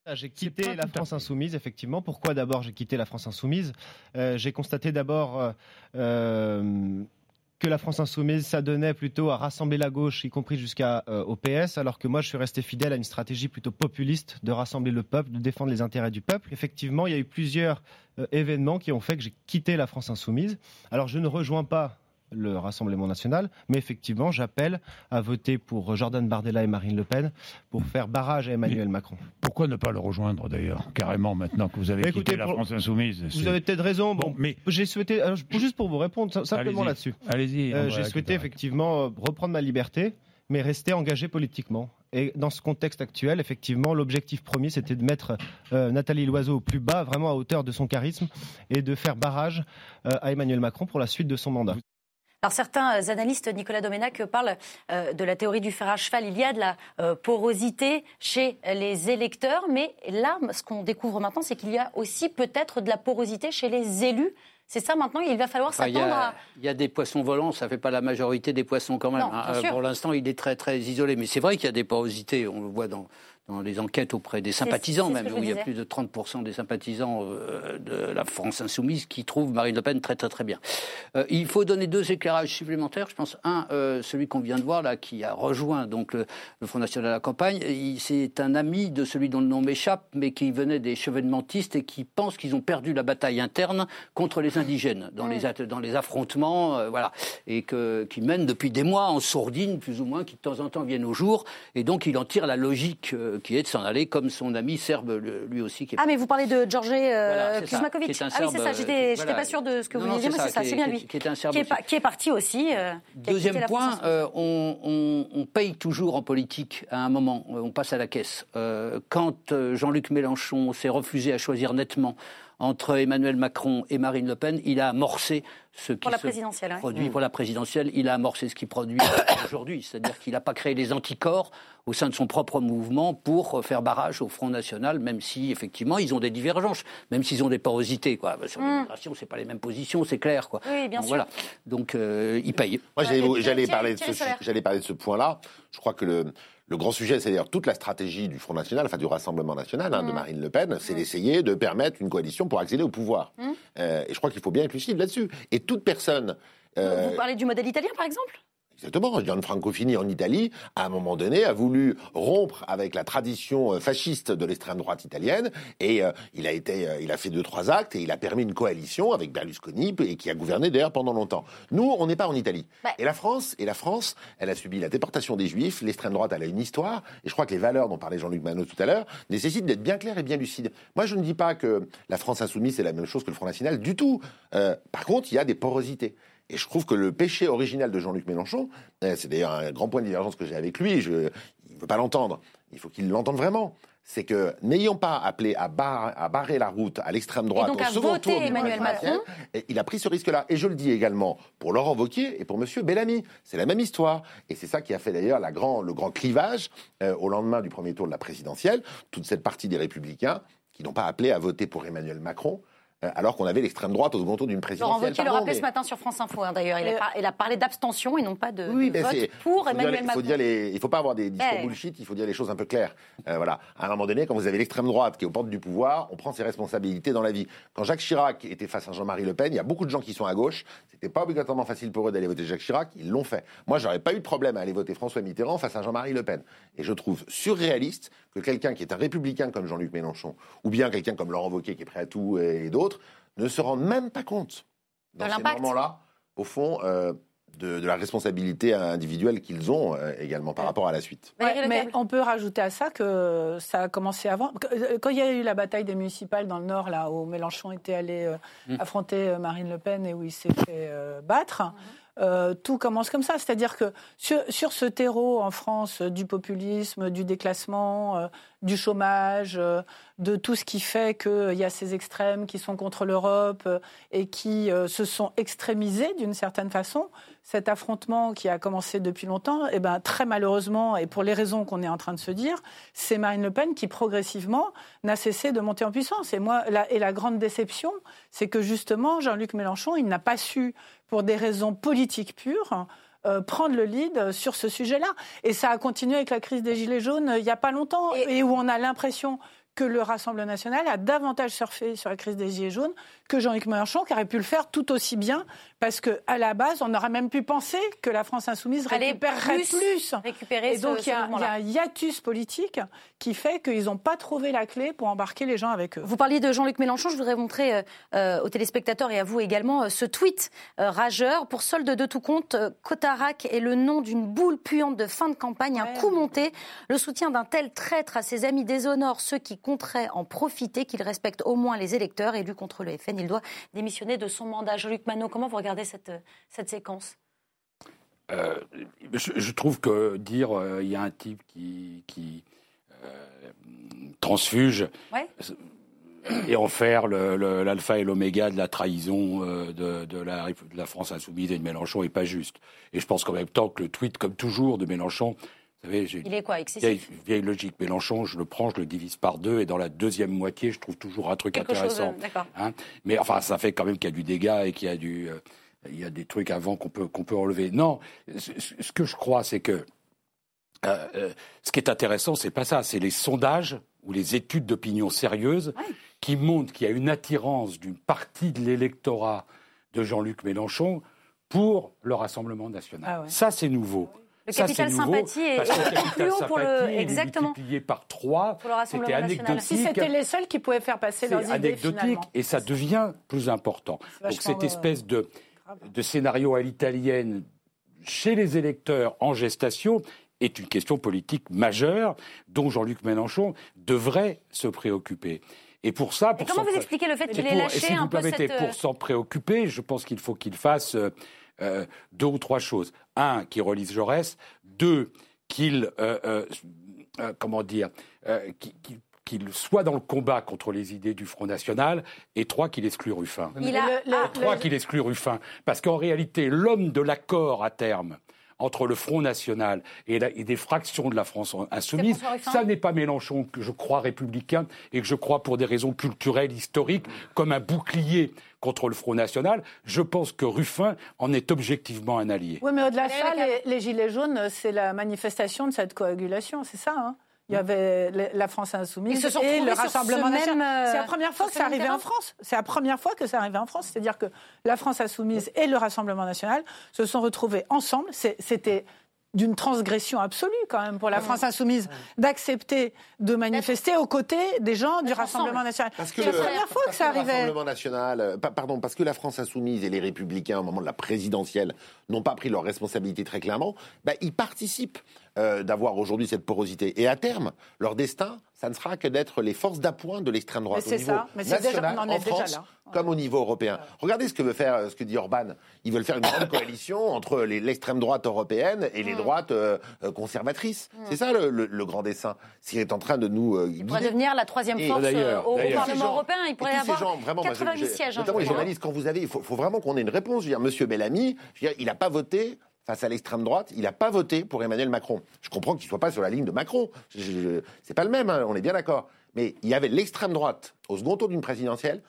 Ah, j'ai quitté la France insoumise, effectivement. Pourquoi d'abord j'ai quitté la France insoumise? Euh, J'ai constaté d'abord que la France insoumise s'adonnait plutôt à rassembler la gauche, y compris jusqu'à euh, PS, alors que moi je suis resté fidèle à une stratégie plutôt populiste de rassembler le peuple, de défendre les intérêts du peuple. Effectivement, il y a eu plusieurs euh, événements qui ont fait que j'ai quitté la France insoumise. Alors je ne rejoins pas le Rassemblement national, mais effectivement, j'appelle à voter pour Jordan Bardella et Marine Le Pen pour faire barrage à Emmanuel Macron. Pourquoi ne pas le rejoindre d'ailleurs, carrément, maintenant que vous avez quitté la France insoumise Vous avez peut-être raison. Bon, mais j'ai souhaité, juste pour vous répondre simplement là-dessus. Allez-y. Euh, j'ai souhaité effectivement reprendre ma liberté mais rester engagé politiquement. Et dans ce contexte actuel, effectivement, l'objectif premier, c'était de mettre Nathalie Loiseau au plus bas, vraiment à hauteur de son charisme, et de faire barrage à Emmanuel Macron pour la suite de son mandat. Alors certains euh, analystes, Nicolas Domenac, parlent euh, de la théorie du fer à cheval. Il y a de la euh, porosité chez les électeurs, mais là, ce qu'on découvre maintenant, c'est qu'il y a aussi peut-être de la porosité chez les élus. C'est ça maintenant, il va falloir s'attendre à... Il y a des poissons volants, ça ne fait pas la majorité des poissons quand même. Hein. Pour l'instant, il est très très isolé. Mais c'est vrai qu'il y a des porosités, on le voit dans, dans les enquêtes auprès des sympathisants même, où il y a plus de 30% des sympathisants euh, de la France insoumise qui trouvent Marine Le Pen très très très bien. Euh, il faut donner deux éclairages supplémentaires. Je pense un, euh, celui qu'on vient de voir là, qui a rejoint donc le, Front National à la campagne. C'est un ami de celui dont le nom m'échappe, mais qui venait des chevènementistes et qui pense qu'ils ont perdu la bataille interne contre les indigènes dans, les, dans les affrontements, voilà, et que, qui mènent depuis des mois en sourdine, plus ou moins, qui de temps en temps viennent au jour, et donc il en tire la logique qui est de s'en aller, comme son ami serbe lui aussi. Qui est... Ah, mais vous parlez de George euh, Kuzmakovic. Ah oui, c'est ça, j'étais voilà. pas sûr de ce que vous disiez, mais c'est ça, c'est bien lui. Qui est, un serbe qui, est, qui est parti aussi. Euh, Deuxième point, euh, on, on, on, paye toujours en politique à un moment, euh, on passe à la caisse. Euh, quand Jean-Luc Mélenchon s'est refusé à choisir nettement entre Emmanuel Macron et Marine Le Pen, il a amorcé ce qui pour la présidentielle, se produit pour la présidentielle. Il a amorcé ce qui produit aujourd'hui, c'est-à-dire qu'il n'a pas créé les anticorps au sein de son propre mouvement pour faire barrage au Front National, même si effectivement ils ont des divergences, même s'ils ont des porosités. Quoi. Sur mm. l'immigration, c'est pas les mêmes positions, c'est clair. Quoi. Oui, bien Donc, sûr. Voilà. Donc euh, ils payent. Moi, j'allais parler, parler de ce point-là. Je crois que le le grand sujet, c'est d'ailleurs toute la stratégie du Front National, enfin du Rassemblement National, hein, de mmh. Marine Le Pen, c'est mmh. d'essayer de permettre une coalition pour accéder au pouvoir. Mmh. Euh, et je crois qu'il faut bien être lucide là-dessus. Et toute personne. Euh, Vous parlez du modèle italien, par exemple? Exactement. Gianfranco Fini en Italie, à un moment donné, a voulu rompre avec la tradition euh, fasciste de l'extrême droite italienne et euh, il a été, euh, il a fait deux trois actes et il a permis une coalition avec Berlusconi et qui a gouverné d'ailleurs pendant longtemps. Nous, on n'est pas en Italie. Et la France, et la France, elle a subi la déportation des Juifs. L'extrême droite, elle a une histoire et je crois que les valeurs dont parlait Jean-Luc Manot tout à l'heure nécessitent d'être bien claires et bien lucides. Moi, je ne dis pas que la France insoumise c'est la même chose que le Front National du tout. par contre, il y a des porosités. Et je trouve que le péché original de Jean-Luc Mélenchon, euh, c'est d'ailleurs un grand point de divergence que j'ai avec lui, je, il ne veut pas l'entendre, il faut qu'il l'entende vraiment. C'est que n'ayant pas appelé à, à, barrer la route à l'extrême droite au second tour Emmanuel Macron, il a pris ce risque-là. Et je le dis également pour Laurent Wauquiez et pour Monsieur Bellamy. C'est la même histoire. Et c'est ça qui a fait d'ailleurs grand, le grand clivage euh, au lendemain du premier tour de la présidentielle. Toute cette partie des Républicains qui n'ont pas appelé à voter pour Emmanuel Macron, alors qu'on avait l'extrême droite au second tour d'une présidentielle. Laurent Wauquiez le rappelait ce matin sur France Info, hein, d'ailleurs. Il, a parlé d'abstention et non pas de, oui, vote pour Emmanuel Macron. il ne faut pas avoir des discours bullshit, il faut dire les choses un peu claires. Euh, voilà. À un moment donné, quand vous avez l'extrême droite qui est aux portes du pouvoir, on prend ses responsabilités dans la vie. Quand Jacques Chirac était face à Jean-Marie Le Pen, il y a beaucoup de gens qui sont à gauche. C'était pas obligatoirement facile pour eux d'aller voter Jacques Chirac. Ils l'ont fait. Moi, j'aurais pas eu de problème à aller voter François Mitterrand face à Jean-Marie Le Pen. Et je trouve surréaliste que quelqu'un qui est un républicain comme Jean-Luc Mélenchon, ou bien quelqu'un comme Laurent Wauquiez qui est prêt à tout et d'autres, ne se rendent même pas compte, dans ces moments-là, au fond, euh, de, la responsabilité individuelle qu'ils ont euh, également par rapport à la suite. mais on peut rajouter à ça que ça a commencé avant. Euh, quand il y a eu la bataille des municipales dans le Nord, là où Mélenchon était allé mmh. affronter Marine Le Pen et où il s'est fait battre, mmh. Euh, tout commence comme ça. C'est-à-dire que sur, ce terreau en France du populisme, du déclassement, euh, du chômage, euh, de tout ce qui fait qu'il y a ces extrêmes qui sont contre l'Europe et qui se sont extrémisés d'une certaine façon, cet affrontement qui a commencé depuis longtemps, et eh ben, très malheureusement, et pour les raisons qu'on est en train de se dire, c'est Marine Le Pen qui progressivement n'a cessé de monter en puissance. Et, moi, la, et la grande déception, c'est que justement, Jean-Luc Mélenchon, il n'a pas su pour des raisons politiques pures, euh, prendre le lead sur ce sujet-là. Et ça a continué avec la crise des Gilets jaunes euh, il n'y a pas longtemps, et où on a l'impression que le Rassemblement national a davantage surfé sur la crise des Gilets jaunes que Jean-Luc Mélenchon, qui aurait pu le faire tout aussi bien, parce qu'à la base, on aurait même pu penser que la France insoumise récupérerait plus. Récupérer et donc, il y, a un hiatus politique qui fait qu'ils n'ont pas trouvé la clé pour embarquer les gens avec eux. Vous parliez de Jean-Luc Mélenchon, je voudrais montrer euh, euh, aux téléspectateurs et à vous également euh, ce tweet rageur. Pour solde de tout compte, Cotarac est le nom d'une boule puante de fin de campagne, un coup monté. Le soutien d'un tel traître à ses amis déshonore ceux qui en profiter, qu'il respecte au moins les électeurs élus contre le FN. Il doit démissionner de son mandat. Jean-Luc Manot, comment vous regardez cette, cette séquence? Je, trouve que dire il y a un type qui, qui transfuge et en faire l'alpha et l'oméga de la trahison de, de, la, de, la, France insoumise et de Mélenchon n'est pas juste. Et je pense qu'en même temps que le tweet, comme toujours, de Mélenchon vous savez, il est quoi, excessif vieille, logique. Mélenchon, je le prends, je le divise par deux, et dans la deuxième moitié, je trouve toujours un truc intéressant. hein Mais enfin, ça fait quand même qu'il y a du dégât et qu'il y a du, euh, il y a des trucs avant qu'on peut qu'on peut enlever. Non, ce, que je crois, c'est que euh, euh, ce qui est intéressant, c'est pas ça, c'est les sondages ou les études d'opinion sérieuses qui montrent qu'il y a une attirance d'une partie de l'électorat de Jean-Luc Mélenchon pour le Rassemblement national. Ah ça, c'est nouveau. Le capital sympathie est, plus haut pour le exactement multiplié par trois. C'était anecdotique. Si c'était les seuls qui pouvaient faire passer leurs idées anecdotique et ça devient plus important. Donc cette espèce de de scénario à l'italienne chez les électeurs en gestation est une question politique majeure dont Jean-Luc Mélenchon devrait se préoccuper. Et pour ça, pour comment vous expliquez le fait qu'il ait lâché si un vous permettez, cette... Pour s'en préoccuper, je pense qu'il faut qu'il fasse euh, euh, deux ou trois choses. Un, qu'il relise Jaurès. Deux, qu'il, euh, euh, comment dire, qu'il soit dans le combat contre les idées du Front National, et trois, qu'il exclue Ruffin. Il a... trois, qu'il exclue Ruffin. Parce qu'en réalité, l'homme de l'accord à terme, entre le Front National et, des fractions de la France insoumise, ça n'est pas Mélenchon que je crois républicain et que je crois pour des raisons culturelles, historiques, comme un bouclier contre le Front National. Je pense que Ruffin en est objectivement un allié. Oui, mais au-delà de ça, les, Gilets jaunes, c'est la manifestation de cette coagulation, c'est ça hein il y avait la France insoumise et le Rassemblement national. C'est la première fois que ça arrivait en France. C'est la première fois que ça arrivait en France. C'est-à-dire que la France insoumise et le Rassemblement national se sont retrouvés ensemble. C'était d'une transgression absolue quand même pour la France insoumise d'accepter de manifester aux côtés des gens du Rassemblement national. C'est la première fois que ça arrivait. Rassemblement national, euh, pardon, parce que la France insoumise et les Républicains au moment de la présidentielle n'ont pas pris leurs responsabilités très clairement, bah, ils participent euh, d'avoir aujourd'hui cette porosité. Et à terme, leur destin, ça ne sera que d'être les forces d'appoint de l'extrême droite au niveau ça. Mais national, déjà, en France, là. comme au niveau européen. Regardez ce que veut faire, euh, ce que dit Orban. Ils veulent faire une grande coalition entre l'extrême droite européenne et les mm. droites euh, conservatrices. Mm. C'est ça le, grand dessin. S'il est en train de nous Il pourrait devenir la troisième force au Parlement européen. Il pourrait avoir gens, vraiment, 90 sièges. Notamment les journalistes, quand vous avez, il faut, vraiment qu'on ait une réponse. Je veux dire, Monsieur Bellamy, je veux dire, il n'a pas voté face à l'extrême droite, il n'a pas voté pour Emmanuel Macron. Je comprends qu'il ne soit pas sur la ligne de Macron. C'est pas le même, hein, on est bien d'accord. Mais il y avait l'extrême droite au second tour d'une présidentielle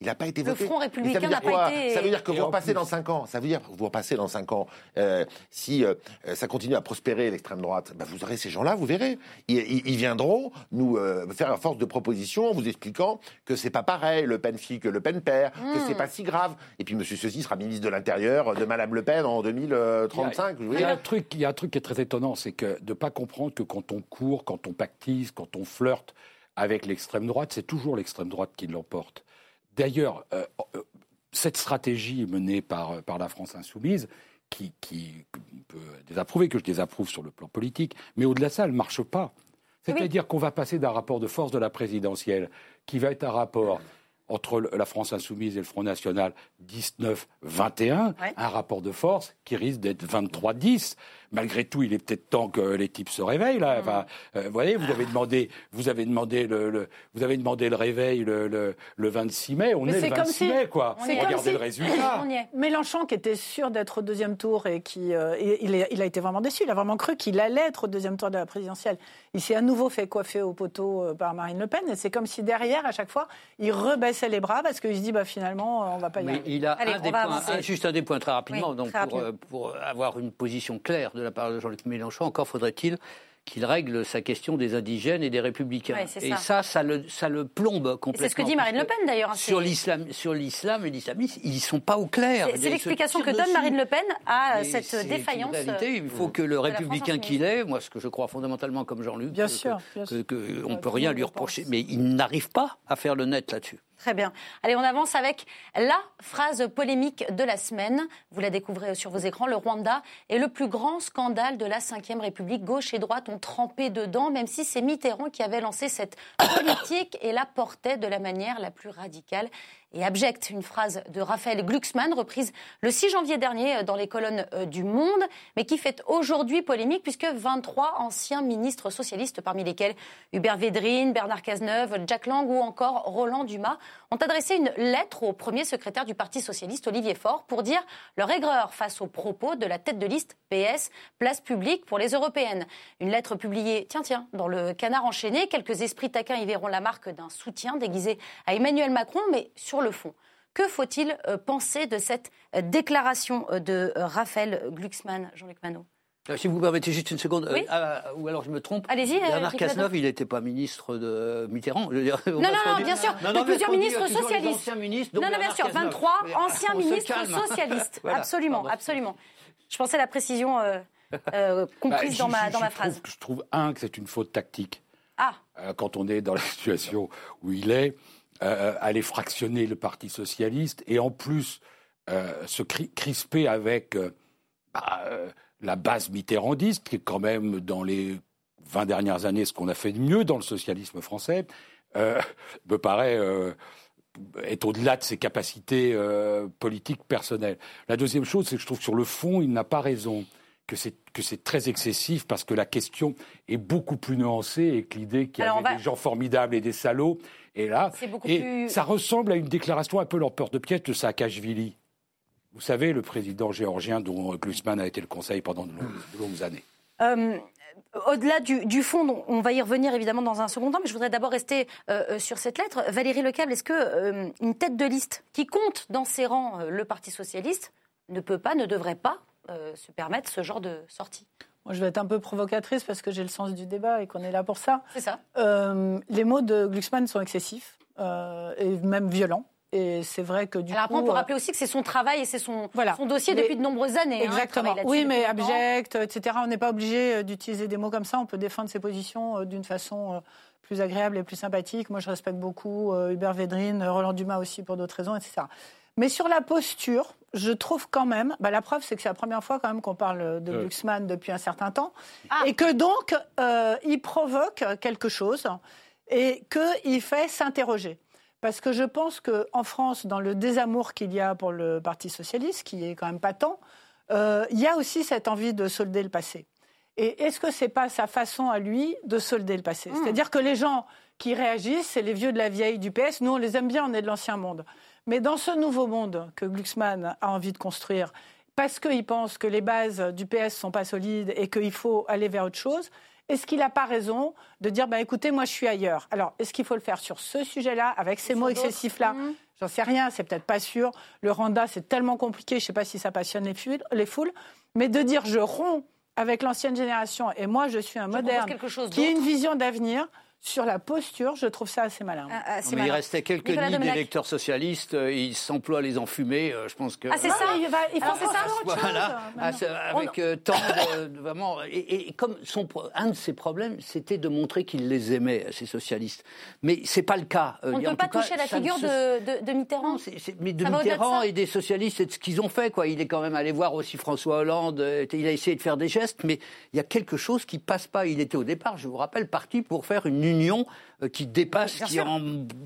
il n'a pas été voté. Le Front républicain n'a pas été. Ça veut dire que vous repassez dans 5 ans. Ça veut dire que vous repassez dans 5 ans. Euh, si euh, ça continue à prospérer l'extrême droite, bah, vous aurez ces gens-là, vous verrez. Ils, viendront nous euh, faire une force de proposition en vous expliquant que c'est pas pareil, Le Pen fille que Le Pen père, que c'est hmm. pas si grave. Et puis Monsieur Ceci sera ministre de l'Intérieur de Madame Le Pen en 2035. Il y a, un truc, il y a un truc qui est très étonnant, c'est que de pas comprendre que quand on court, quand on pactise, quand on flirte avec l'extrême droite, c'est toujours l'extrême droite qui l'emporte. D'ailleurs, euh, euh, cette stratégie menée par, euh, par la France insoumise, qui, qui peut désapprouver, que je désapprouve sur le plan politique, mais au-delà de ça, elle ne marche pas. C'est-à-dire qu'on va passer d'un rapport de force de la présidentielle, qui va être un rapport entre la France insoumise et le Front National 19-21, un rapport de force qui risque d'être 23-10. Malgré tout, il est peut-être temps que les types se réveillent là. Enfin, euh, vous voyez, vous avez demandé, vous avez demandé le, vous avez demandé le réveil le, le, 26 mai. On est, le 26 mai, quoi. Regardez le résultat. Mélenchon, qui était sûr d'être au deuxième tour et qui, euh, il, il, a été vraiment déçu. Il a vraiment cru qu'il allait être au deuxième tour de la présidentielle. Il s'est à nouveau fait coiffer au poteau euh, par Marine Le Pen. Et c'est comme si derrière, à chaque fois, il rebaissait les bras parce qu'il se dit, bah finalement, on va pas y arriver. Il a un des points, juste un des points très rapidement, donc pour, pour, avoir une position claire de la part de Jean-Luc Mélenchon, encore faudrait-il qu'il règle sa question des indigènes et des républicains. et ça, ça le, ça le plombe complètement. C'est ce que dit Marine Le Pen d'ailleurs. Hein, sur l'islam, sur l'islam et l'islamisme, ils sont pas au clair. C'est l'explication que donne Marine Le Pen à cette défaillance. il faut que le républicain qu'il est, moi ce que je crois fondamentalement comme Jean-Luc, bien sûr, que, on peut rien lui reprocher, mais il n'arrive pas à faire le net là-dessus. Très bien. Allez, on avance avec la phrase polémique de la semaine. Vous la découvrez sur vos écrans. Le Rwanda est le plus grand scandale de la Ve République. Gauche et droite ont trempé dedans, même si c'est Mitterrand qui avait lancé cette politique et la portait de la manière la plus radicale. Et abjecte. Une phrase de Raphaël Glucksmann, reprise le 6 janvier dernier dans les colonnes du Monde, mais qui fait aujourd'hui polémique puisque 23 anciens ministres socialistes, parmi lesquels Hubert Védrine, Bernard Cazeneuve, Jack Lang ou encore Roland Dumas, ont adressé une lettre au premier secrétaire du Parti socialiste, Olivier Faure, pour dire leur aigreur face aux propos de la tête de liste PS, place publique pour les européennes. Une lettre publiée, tiens, tiens, dans le canard enchaîné. Quelques esprits taquins y verront la marque d'un soutien déguisé à Emmanuel Macron, mais sur le fond. Que faut-il euh, penser de cette euh, déclaration euh, de Raphaël Glucksmann, Jean-Luc Manot? Si vous permettez juste une seconde, ah, ou alors je me trompe. Allez-y. Bernard Cazeneuve, il n'était pas ministre de Mitterrand. non, non, non, bien sûr. Non, non, plusieurs ministres socialistes. non, non, bien sûr. 23 anciens ministres socialistes. Absolument, absolument. Je pensais à la précision comprise dans, ma, dans ma phrase. je trouve, un, que c'est une faute tactique. Ah. quand on est dans la situation où il est, euh, aller fractionner le Parti socialiste et en plus euh, se crisper avec euh, bah, la base mitterrandiste, qui est quand même dans les 20 dernières années ce qu'on a fait de mieux dans le socialisme français, me paraît être au-delà de ses capacités politiques personnelles. La deuxième chose, c'est que je trouve que sur le fond, il n'a pas raison que c'est que c'est très excessif parce que la question est beaucoup plus nuancée et que l'idée qu'il y avait des gens formidables et des salauds est là. et ça ressemble à une déclaration un peu l'empereur de pièce de Saakashvili. Vous savez, le président géorgien dont Glusman a été le conseil pendant de longues, années. Euh, au-delà du, fond, on va y revenir évidemment dans un second temps, mais je voudrais d'abord rester euh, euh, sur cette lettre. Valérie Lecable, est-ce que une tête de liste qui compte dans ses rangs le Parti socialiste ne peut pas, ne devrait pas euh, se permettre ce genre de sortie moi, je vais être un peu provocatrice parce que j'ai le sens du débat et qu'on est là pour ça. C'est ça. Euh, les mots de Glucksmann sont excessifs euh, et même violents. Et c'est vrai que du Alors après, on peut rappeler aussi que c'est son travail et c'est son, son dossier depuis de nombreuses années. Hein, Exactement. oui, mais abject, etc. On n'est pas obligé d'utiliser des mots comme ça. On peut défendre ses positions d'une façon plus agréable et plus sympathique. Moi, je respecte beaucoup Hubert Védrine, Roland Dumas aussi pour d'autres raisons, etc. Mais sur la posture, je trouve quand même, bah la preuve c'est que c'est la première fois quand même qu'on parle de Glucksmann depuis un certain temps, ah. et que donc euh, il provoque quelque chose et qu'il fait s'interroger. Parce que je pense qu'en France, dans le désamour qu'il y a pour le Parti socialiste, qui est quand même pas tant, euh, il y a aussi cette envie de solder le passé. Et est-ce que c'est pas sa façon à lui de solder le passé? Hmm. C'est-à-dire que les gens qui réagissent, c'est les vieux de la vieille du PS. Nous, on les aime bien, on est de l'ancien monde. Mais dans ce nouveau monde que Glucksmann a envie de construire, parce qu'il pense que les bases du PS ne sont pas solides et qu'il faut aller vers autre chose, est-ce qu'il n'a pas raison de dire bah, écoutez, moi je suis ailleurs? Alors, est-ce qu'il faut le faire sur ce sujet-là, avec ces mots excessifs-là? Mmh. J'en sais rien, c'est peut-être pas sûr. Le Randa, c'est tellement compliqué, je ne sais pas si ça passionne les, les foules. Mais de dire je romps avec l'ancienne génération et moi je suis un moderne qui a une vision d'avenir, sur la posture, je trouve ça assez malin. Ah, ah, il restait quelques nids d'électeurs socialistes, euh, ils s'emploient à les enfumer, euh, je pense que... Ah c'est ça, il, va, il faut ça voilà, ah, avec euh, tant de, vraiment... Et, comme son, un de ses problèmes, c'était de montrer qu'il les aimait, ces socialistes. Mais c'est pas le cas. On ne peut pas toucher la figure de, de, Mitterrand. mais de Mitterrand et des socialistes, c'est ce qu'ils ont fait. Quoi. Il est quand même allé voir aussi François Hollande, il a essayé de faire des gestes, mais il y a quelque chose qui passe pas. Il était au départ, je vous rappelle, parti pour faire une union euh, qui dépasse, qui,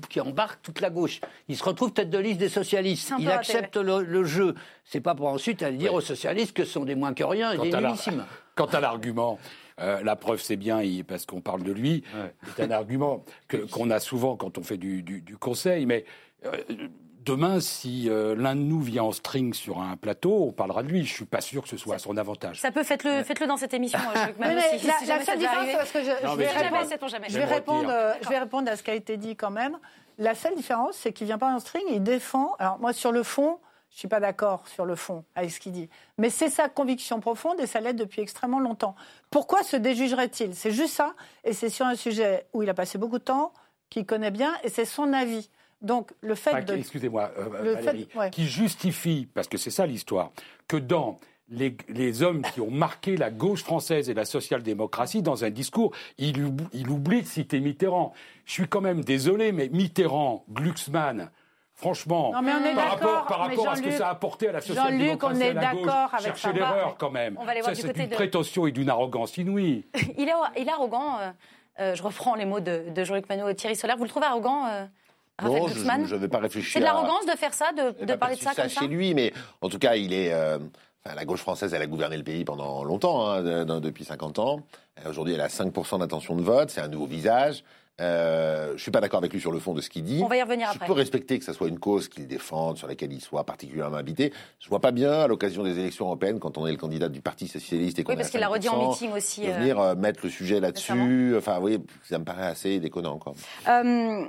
qui, embarque toute la gauche. Il se retrouve tête de liste des socialistes. Il accepte le, le, jeu. C'est pas pour ensuite aller dire aux socialistes que ce sont des moins que rien et des nullissimes. Quant à l'argument. Euh, la preuve, c'est bien, parce qu'on parle de lui, c'est un argument qu'on a souvent quand on fait du, du, du conseil, mais euh, demain, si euh, l'un de nous vient en string sur un plateau, on parlera de lui. Je suis pas sûr que ce soit à son avantage. Ça peut, faites-le, faites-le dans cette émission. la, seule différence, parce que je, vais répondre, je vais répondre, à ce qui a été dit quand même. La seule différence, c'est qu'il vient pas en string, il défend. Alors moi, sur le fond, je suis pas d'accord sur le fond avec ce qu'il dit, mais c'est sa conviction profonde et ça l'aide depuis extrêmement longtemps. Pourquoi se déjugerait-il? C'est juste ça, et c'est sur un sujet où il a passé beaucoup de temps, qu'il connaît bien, et c'est son avis. Donc le fait de... Excusez-moi, euh, Valérie, qui justifie, parce que c'est ça l'histoire, que dans les, hommes qui ont marqué la gauche française et la social-démocratie dans un discours, il, il, oublie de citer Mitterrand. Je suis quand même désolé, mais Mitterrand, Glucksmann, Franchement, par rapport, par rapport à ce que ça a apporté à la social-démocratie à la gauche, cherchez l'erreur quand même. ça, c'est une prétention et d'une arrogance inouïe. il, est, il est arrogant. Euh, euh, je reprends les mots de, de Jean-Luc Manot et Thierry Solaire. Vous le trouvez arrogant non, je ne vais pas réfléchir. C'est de l'arrogance de faire ça, de, de parler de ça, comme ça chez lui, mais en tout cas, il est. Euh, la gauche française, elle a gouverné le pays pendant longtemps, hein, depuis 50 ans. Aujourd'hui, elle a 5% d'intention de vote, c'est un nouveau visage. Euh, je suis pas d'accord avec lui sur le fond de ce qu'il dit. On va y revenir après. Je peux respecter que ce soit une cause qu'il défende, sur laquelle il soit particulièrement habité. Je vois pas bien, à l'occasion des élections européennes, quand on est le candidat du Parti socialiste et qu'on Oui, parce qu'il l'a redit en meeting aussi. De venir euh, mettre le sujet là-dessus. Enfin, oui, ça me paraît assez déconnant encore. Euh,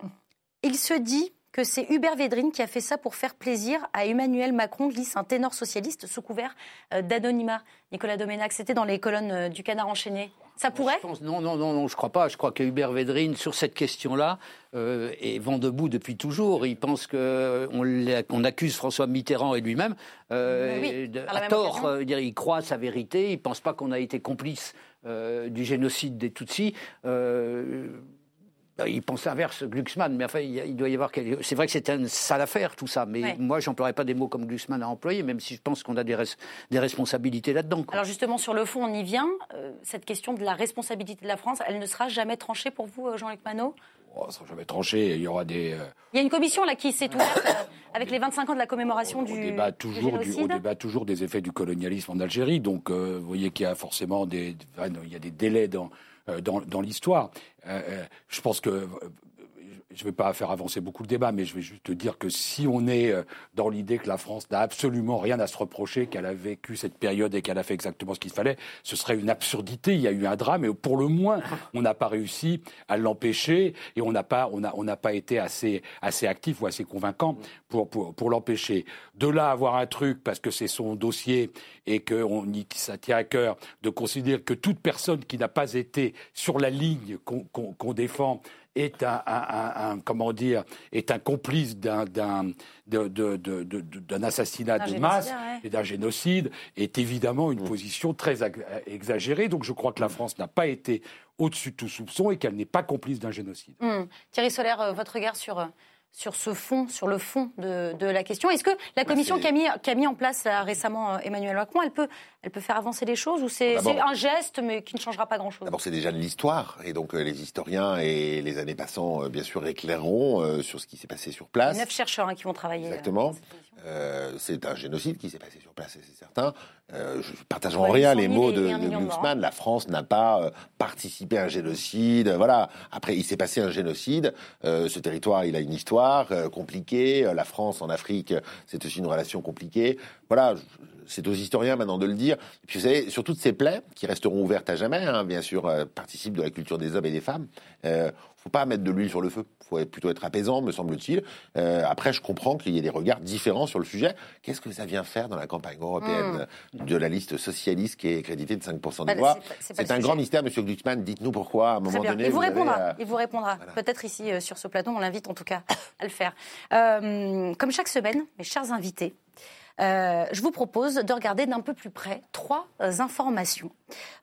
il se dit que c'est Hubert Védrine qui a fait ça pour faire plaisir à Emmanuel Macron, glisse un ténor socialiste sous couvert euh, d'anonymat. Nicolas Doménac, c'était dans les colonnes euh, du Canard enchaîné. Ça pourrait Non, non, non, non, je crois pas. Je crois que Hubert Védrine, sur cette question-là, euh, est vent debout depuis toujours. Il pense qu'on accuse François Mitterrand et lui-même euh, à tort. il croit sa vérité. Il pense pas qu'on a été complice du génocide des Tutsis. Euh, il pense inverse Glucksmann, mais enfin, il doit y avoir. C'est vrai que c'est une sale affaire, tout ça, mais moi, moi, j'emploierais pas des mots comme Glucksmann a employé, même si je pense qu'on a des, des responsabilités là-dedans. Alors, justement, sur le fond, on y vient. Euh, cette question de la responsabilité de la France, elle ne sera jamais tranchée pour vous, euh, Jean-Luc Manot? Oh, ne sera jamais tranchée. Il y aura des. Il y a une commission là qui s'est ouverte avec les 25 ans de la commémoration du. On débat toujours, du, on débat toujours des effets du colonialisme en Algérie. Donc, vous voyez qu'il y a forcément des, il y a des délais dans dans, dans l'histoire. Euh, euh, je pense que je ne vais pas faire avancer beaucoup le débat, mais je vais juste te dire que si on est dans l'idée que la France n'a absolument rien à se reprocher, qu'elle a vécu cette période et qu'elle a fait exactement ce qu'il fallait, ce serait une absurdité. Il y a eu un drame, et pour le moins, on n'a pas réussi à l'empêcher et on n'a pas, on a, on n'a pas été assez, assez actif ou assez convaincant pour, pour, pour l'empêcher. De là avoir un truc parce que c'est son dossier et que on, ça tient à cœur de considérer que toute personne qui n'a pas été sur la ligne qu'on défend est un, comment dire est un complice d'un d'un assassinat de masse et d'un génocide est évidemment une mmh. position très exagérée. Donc je crois que la France n'a pas été au-dessus de tout soupçon et qu'elle n'est pas complice d'un génocide. Mmh. Thierry Solaire, euh, votre regard sur euh, sur ce fond, sur le fond de, la question. Est-ce que la commission qui a, mis, a mis en place récemment euh, Emmanuel Macron, elle peut, elle peut faire avancer les choses ou c'est un geste mais qui ne changera pas grand-chose? D'abord, c'est déjà de l'histoire et donc euh, les historiens et les années passant, euh, bien sûr, éclaireront sur ce qui s'est passé sur place. neuf chercheurs hein, qui vont travailler. Exactement. C'est un génocide qui s'est passé sur place, c'est certain. je partage en rien les mots de, de La France n'a pas participé à un génocide. Voilà. Après, il s'est passé un génocide. ce territoire, il a une histoire euh, compliqué. Euh, la France en Afrique, c'est aussi une relation compliquée. Voilà, c'est aux historiens maintenant de le dire. Et puis vous savez, sur toutes ces plaies qui resteront ouvertes à jamais, hein, bien sûr, euh, participent de la culture des hommes et des femmes. Euh, faut pas mettre de l'huile sur le feu. Faut plutôt être apaisant, me semble-t-il. Euh, après, je comprends qu'il y ait des regards différents sur le sujet. Qu'est-ce que ça vient faire dans la campagne européenne hmm. de la liste socialiste qui est créditée de 5% des voix C'est un grand mystère, Monsieur Glucksmann. Dites-nous pourquoi, à un moment donné. Il vous, répondra. Il vous répondra. Peut-être ici, sur ce plateau, on l'invite en tout cas à le faire. comme chaque semaine, mes chers invités, euh, je vous propose de regarder d'un peu plus près trois informations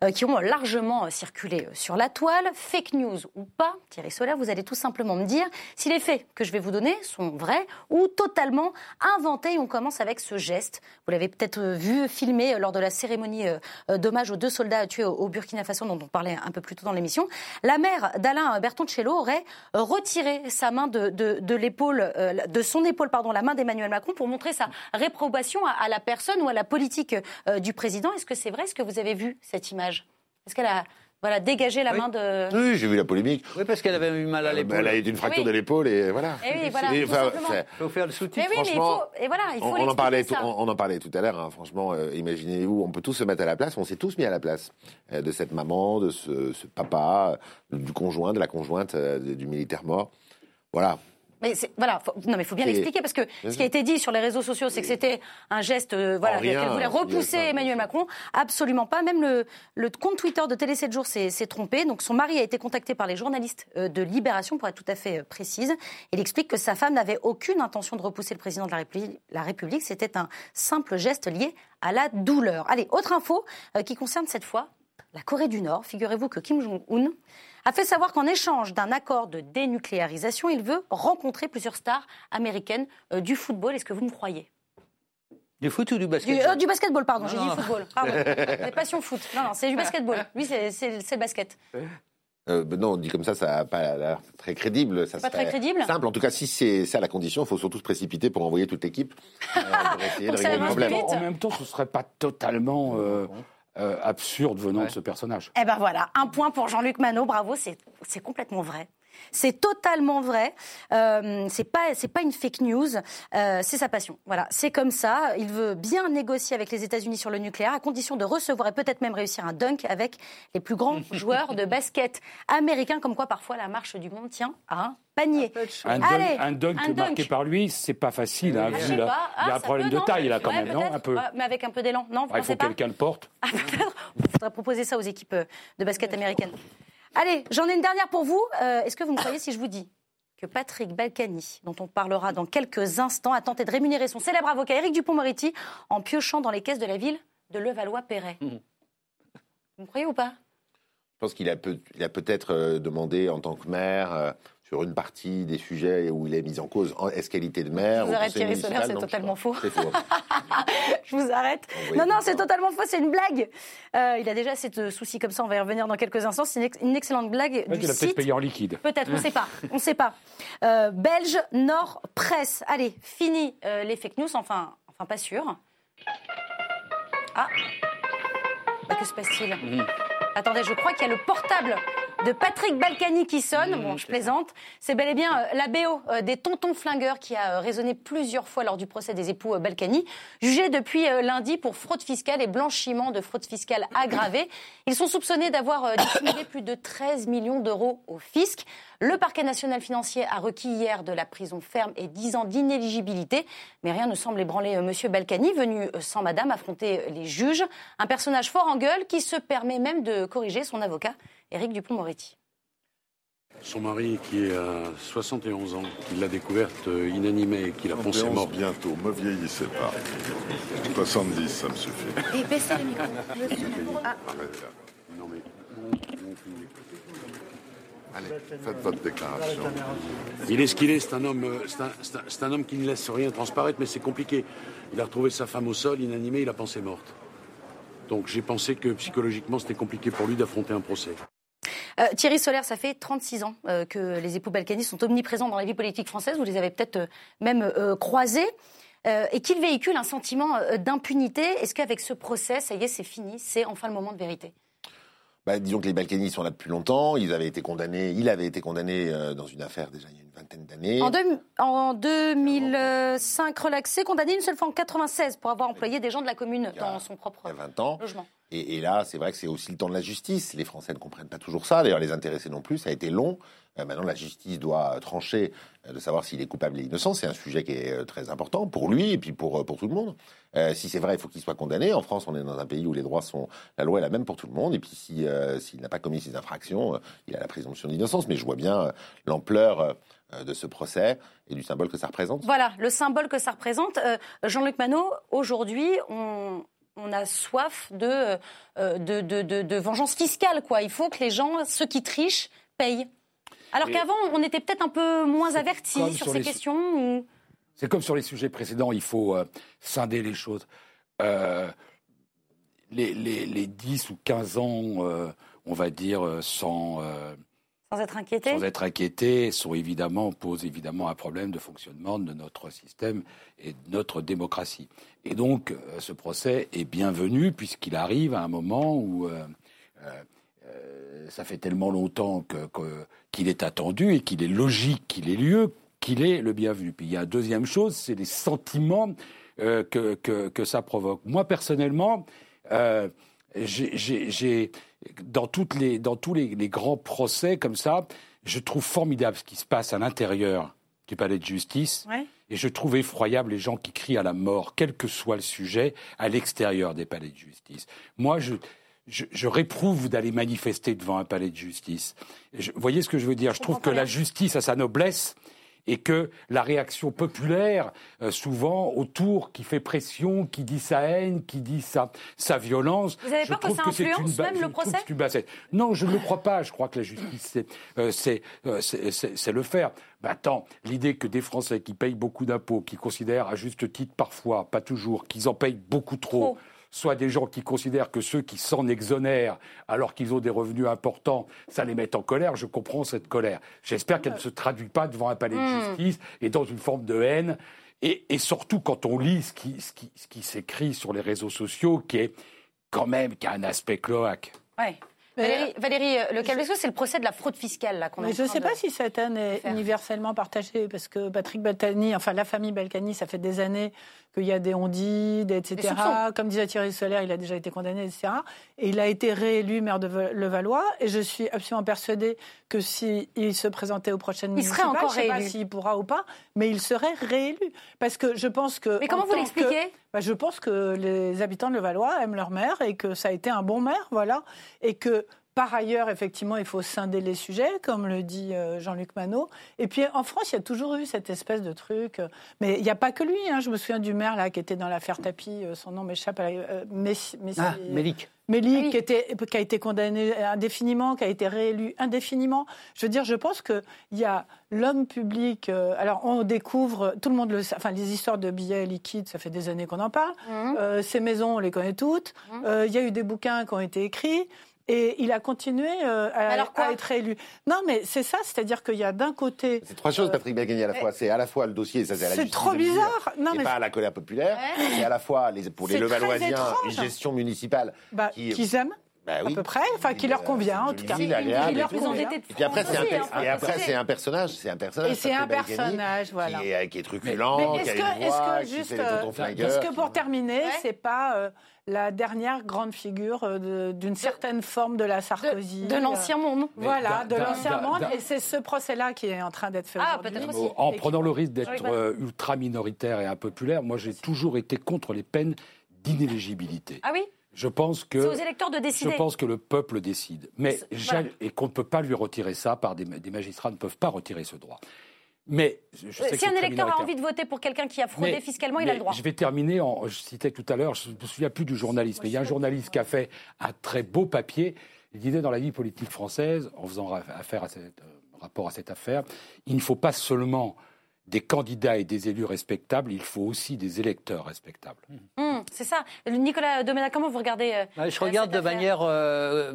euh, qui ont largement circulé sur la toile, fake news ou pas. Thierry Solaire, vous allez tout simplement me dire si les faits que je vais vous donner sont vrais ou totalement inventés. on commence avec ce geste. Vous l'avez peut-être vu filmé lors de la cérémonie euh, d'hommage aux deux soldats tués au Burkina Faso dont on parlait un peu plus tôt dans l'émission. La mère d'Alain Bertoncello aurait retiré sa main de, de l'épaule, de son épaule, pardon, la main d'Emmanuel Macron pour montrer sa réprobation à, la personne ou à la politique euh, du président. Est-ce que c'est vrai ce que vous avez vu, cette image? Est-ce qu'elle a voilà, dégagé la main de. Oui, j'ai vu la polémique. Oui, parce qu'elle avait eu mal à euh, l'épaule. Elle a eu une fracture de l'épaule et voilà. Et oui, voilà. Il faut faire le soutien. Mais oui, franchement, mais il faut, et voilà, il faut on, en parlait tout, on, en parlait tout à l'heure. Hein, franchement, euh, imaginez-vous, on peut tous se mettre à la place. On s'est tous mis à la place de cette maman, de ce, ce papa, du conjoint, de la conjointe du militaire mort. Voilà, mais voilà, non, mais il faut bien l'expliquer parce que ce qui a été dit sur les réseaux sociaux, c'est que c'était un geste, euh, voilà, qu'elle voulait repousser Emmanuel Macron. Absolument pas. Même le, le compte Twitter de Télé 7 jours s'est trompé. Donc son mari a été contacté par les journalistes euh, de Libération, pour être tout à fait euh, précise. Il explique que sa femme n'avait aucune intention de repousser le président de la République. La République, c'était un simple geste lié à la douleur. Allez, autre info qui concerne cette fois la Corée du Nord. Figurez-vous que Kim Jong-un a fait savoir qu'en échange d'un accord de dénucléarisation, il veut rencontrer plusieurs stars américaines euh, du football. Est-ce que vous me croyez? Du foot ou du basketball? du, euh, basketball, pardon, j'ai dit football. Pardon. passion foot. Non, non, c'est du basketball. Lui, c'est le basket. euh, ben non, on dit comme ça, ça n'a pas l'air très crédible. Ça pas très crédible? Simple. En tout cas, si c'est ça la condition, il faut surtout se précipiter pour envoyer toute l'équipe euh, pour essayer de régler le problème. En même temps, ce ne serait pas totalement euh, absurde venant de ce personnage. Eh ben voilà, un point pour Jean-Luc Manot, bravo, c'est complètement vrai. C'est totalement vrai. Euh, c'est pas c'est pas une fake news. Euh, c'est sa passion. Voilà, c'est comme ça. Il veut bien négocier avec les États-Unis sur le nucléaire à condition de recevoir et peut-être même réussir un dunk avec les plus grands joueurs de basket américains. Comme quoi, parfois, la marche du monde tient à un panier. Un, dunk, un dunk, marqué par lui, c'est pas facile. Hein, vu là. il y a un ah, problème de taille là quand même, non Un peu. mais avec un peu d'élan, non Il faut que quelqu'un le porte. Il faudrait proposer ça aux équipes de basket américaines. Allez, j'en ai une dernière pour vous. Euh, est-ce que vous me croyez si je vous dis que Patrick Balkany, dont on parlera dans quelques instants, a tenté de rémunérer son célèbre avocat Éric Dupont-Moretti en piochant dans les caisses de la ville de Levallois-Perret? Mmh. Vous me croyez ou pas? Je pense qu'il a, peut-être euh, demandé en tant que maire euh, sur une partie des sujets où il est mis en cause en qualité de maire. Je vous arrête Thierry Solaire, c'est totalement faux. C'est faux. je vous arrête. non, non, c'est totalement faux, c'est une blague. Euh, il a déjà ce souci comme ça, on va y revenir dans quelques instants. C'est une, excellente blague ouais, du il a peut-être payé en liquide. Peut-être, on ne sait pas. On ne sait pas. Euh, Belge, Nord, Presse. Allez, fini euh, les fake news, enfin, enfin pas sûr. Ah, bah, que se passe-t-il? Mhm. Attendez, je crois qu'il y a le portable de Patrick Balkany qui sonne. Mmh, bon, je plaisante. C'est bel et bien euh, la BO euh, des Tontons Flingueurs qui a euh, résonné plusieurs fois lors du procès des époux Balkany, jugés depuis lundi pour fraude fiscale et blanchiment de fraude fiscale aggravée. Ils sont soupçonnés d'avoir dissimulé plus de 13 millions d'euros au fisc. Le parquet national financier a requis hier de la prison ferme et 10 ans d'inéligibilité, mais rien ne semble ébranler M. Balkany, venu sans madame affronter les juges. Un personnage fort en gueule qui se permet même de corriger son avocat. Éric Dupont-Moretti. Son mari, qui a 71 ans, il l'a découverte euh, inanimée et qu'il a pensé mort. bientôt, me vieillissez pas. 70, ça me suffit. Et baissez le micro. Ah. Non mais... Allez, faites votre déclaration. Il est ce qu'il est, c'est un, homme, euh, c'est un, homme qui ne laisse rien transparaître, mais c'est compliqué. Il a retrouvé sa femme au sol, inanimée, il a pensé morte. Donc j'ai pensé que psychologiquement c'était compliqué pour lui d'affronter un procès. Euh, Thierry Solaire, ça fait 36 ans euh, que les époux Balkany sont omniprésents dans la vie politique française. Vous les avez peut-être euh, même croisés. et qu'ils véhiculent un sentiment d'impunité. Est-ce qu'avec ce procès, ça y est, c'est fini C'est enfin le moment de vérité? Bah, disons que les Balkany sont là depuis longtemps. Ils avaient été condamnés, il avait été condamné dans une affaire déjà il y a une vingtaine d'années. En, 2005, relaxé, condamné une seule fois en 96 pour avoir employé des gens de la commune dans son propre il y a 20 ans. logement. Et, là, c'est vrai que c'est aussi le temps de la justice. Les Français ne comprennent pas toujours ça. D'ailleurs, les intéressés non plus. Ça a été long. Euh, maintenant, la justice doit trancher euh, de savoir s'il est coupable et innocent. C'est un sujet qui est euh, très important pour lui et puis pour, pour tout le monde. si c'est vrai, il faut qu'il soit condamné. En France, on est dans un pays où les droits sont. La loi est la même pour tout le monde. Et puis, s'il n'a pas commis ces infractions, il a la présomption d'innocence. Mais je vois bien l'ampleur de ce procès et du symbole que ça représente. Voilà, le symbole que ça représente. Jean-Luc Manot, aujourd'hui, on, a soif de, euh, de, de, vengeance fiscale. Quoi. Il faut que les gens, ceux qui trichent, payent. Alors qu'avant, on était peut-être un peu moins avertis sur, ces questions. C'est comme sur les sujets précédents, il faut euh, scinder les choses. Euh, les, les, 10 ou 15 ans, on va dire, sans sans être inquiété Sans être inquiété, sont évidemment, posent évidemment un problème de fonctionnement de notre système et de notre démocratie. Et donc, euh, ce procès est bienvenu puisqu'il arrive à un moment où euh, euh, ça fait tellement longtemps qu'il est attendu et qu'il est logique qu'il ait lieu qu'il est le bienvenu. Puis il y a une deuxième chose, c'est les sentiments que, que, ça provoque. Moi, personnellement, j'ai dans, toutes les, dans tous les, grands procès comme ça, je trouve formidable ce qui se passe à l'intérieur du palais de justice. Et je trouve effroyable les gens qui crient à la mort, quel que soit le sujet, à l'extérieur des palais de justice. Moi, je, je, réprouve d'aller manifester devant un palais de justice. vous voyez ce que je veux dire? Je trouve que la justice a sa noblesse et que la réaction populaire, euh, souvent autour, qui fait pression, qui dit sa haine, qui dit sa, sa violence. Vous avez peur que ça influence même le procès Non, je ne le crois pas. Je crois que la justice, c'est euh, euh le faire. Ben, attends, l'idée que des Français qui payent beaucoup d'impôts, qui considèrent à juste titre parfois, pas toujours, qu'ils en payent beaucoup trop soit des gens qui considèrent que ceux qui s'en exonèrent alors qu'ils ont des revenus importants, ça les met en colère. Je comprends cette colère. J'espère qu'elle ne se traduit pas devant un palais de hmm. justice et dans une forme de haine. Et, surtout quand on lit ce qui, ce qui, ce qui s'écrit sur les réseaux sociaux, qui est quand même qui a un aspect cloaque. Ouais. Valérie, Valérie, euh, le Calvesco, c'est le procès de la fraude fiscale là qu'on Je ne sais pas si cette haine est universellement partagée, parce que Patrick Balkany, enfin la famille Balkany, ça fait des années qu'il y a des ondits, etc. Comme disait Thierry Solaire, il a déjà été condamné, etc. Et il a été réélu maire de Levallois. Et je suis absolument persuadée que s'il se présentait aux prochaines il serait encore je ne sais pas s'il pourra ou pas, mais il serait réélu. Parce que je pense que. Mais comment vous l'expliquez? Bah, Je pense que les habitants de Levallois aiment leur maire et que ça a été un bon maire, voilà. Et que par ailleurs, effectivement, il faut scinder les sujets, comme le dit euh, Jean-Luc Manot. Et puis, en France, il y a toujours eu cette espèce de truc. Euh, mais il n'y a pas que lui. Hein. Je me souviens du maire là, qui était dans l'affaire Tapie. Euh, son nom m'échappe. Messi, ah, Mélic. Mélic, qui, était, qui a été condamné indéfiniment, qui a été réélu indéfiniment. Je veux dire, je pense qu'il y a l'homme public. alors, on découvre, tout le monde le sait, enfin, les histoires de billets liquides, ça fait des années qu'on en parle. Mmh. ces maisons, on les connaît toutes. Mmh. Il y a eu des bouquins qui ont été écrits. Et il a continué euh, à, être élu. Non, mais c'est ça, c'est-à-dire qu'il y a d'un côté. C'est trois choses, euh, Patrick Balkany, à la fois. C'est à la fois le dossier, ça c'est C'est trop bizarre. Non, mais pas à la colère populaire. C'est à la fois les, pour les Levalloisiens, une gestion municipale bah, qui, qu'ils aiment. Bah oui. À peu près, enfin qui leur convient en tout cas. Qui leur convient. Et puis après c'est un, et après c'est un personnage, c'est un personnage. Et c'est un personnage, voilà. Qui est, qui est truculent, qui a une voix, qui fait le tonton Est-ce que pour terminer, c'est pas la dernière grande figure euh, d'une certaine forme de la Sarkozy. De, l'ancien monde. Voilà, de l'ancien monde. Et c'est ce procès-là qui est en train d'être fait ah, aujourd'hui. En prenant le risque d'être euh, ultra minoritaire et impopulaire, moi j'ai toujours été contre les peines d'inéligibilité. Ah oui? Je pense que aux électeurs de décider. Je pense que le peuple décide, mais et qu'on ne peut pas lui retirer ça par des, des magistrats ne peuvent pas retirer ce droit. Mais si un électeur a envie de voter pour quelqu'un qui a fraudé fiscalement, il a le droit. Je vais terminer. En, je citais tout à l'heure, je ne me souviens plus du journaliste, mais il y a un journaliste qui a fait un très beau papier. Il disait dans la vie politique française, en faisant affaire à cette, euh, rapport à cette affaire, il ne faut pas seulement des candidats et des élus respectables, il faut aussi des électeurs respectables. Mmh, c'est ça. Nicolas Domena, comment vous regardez euh, bah, Je regarde de manière euh,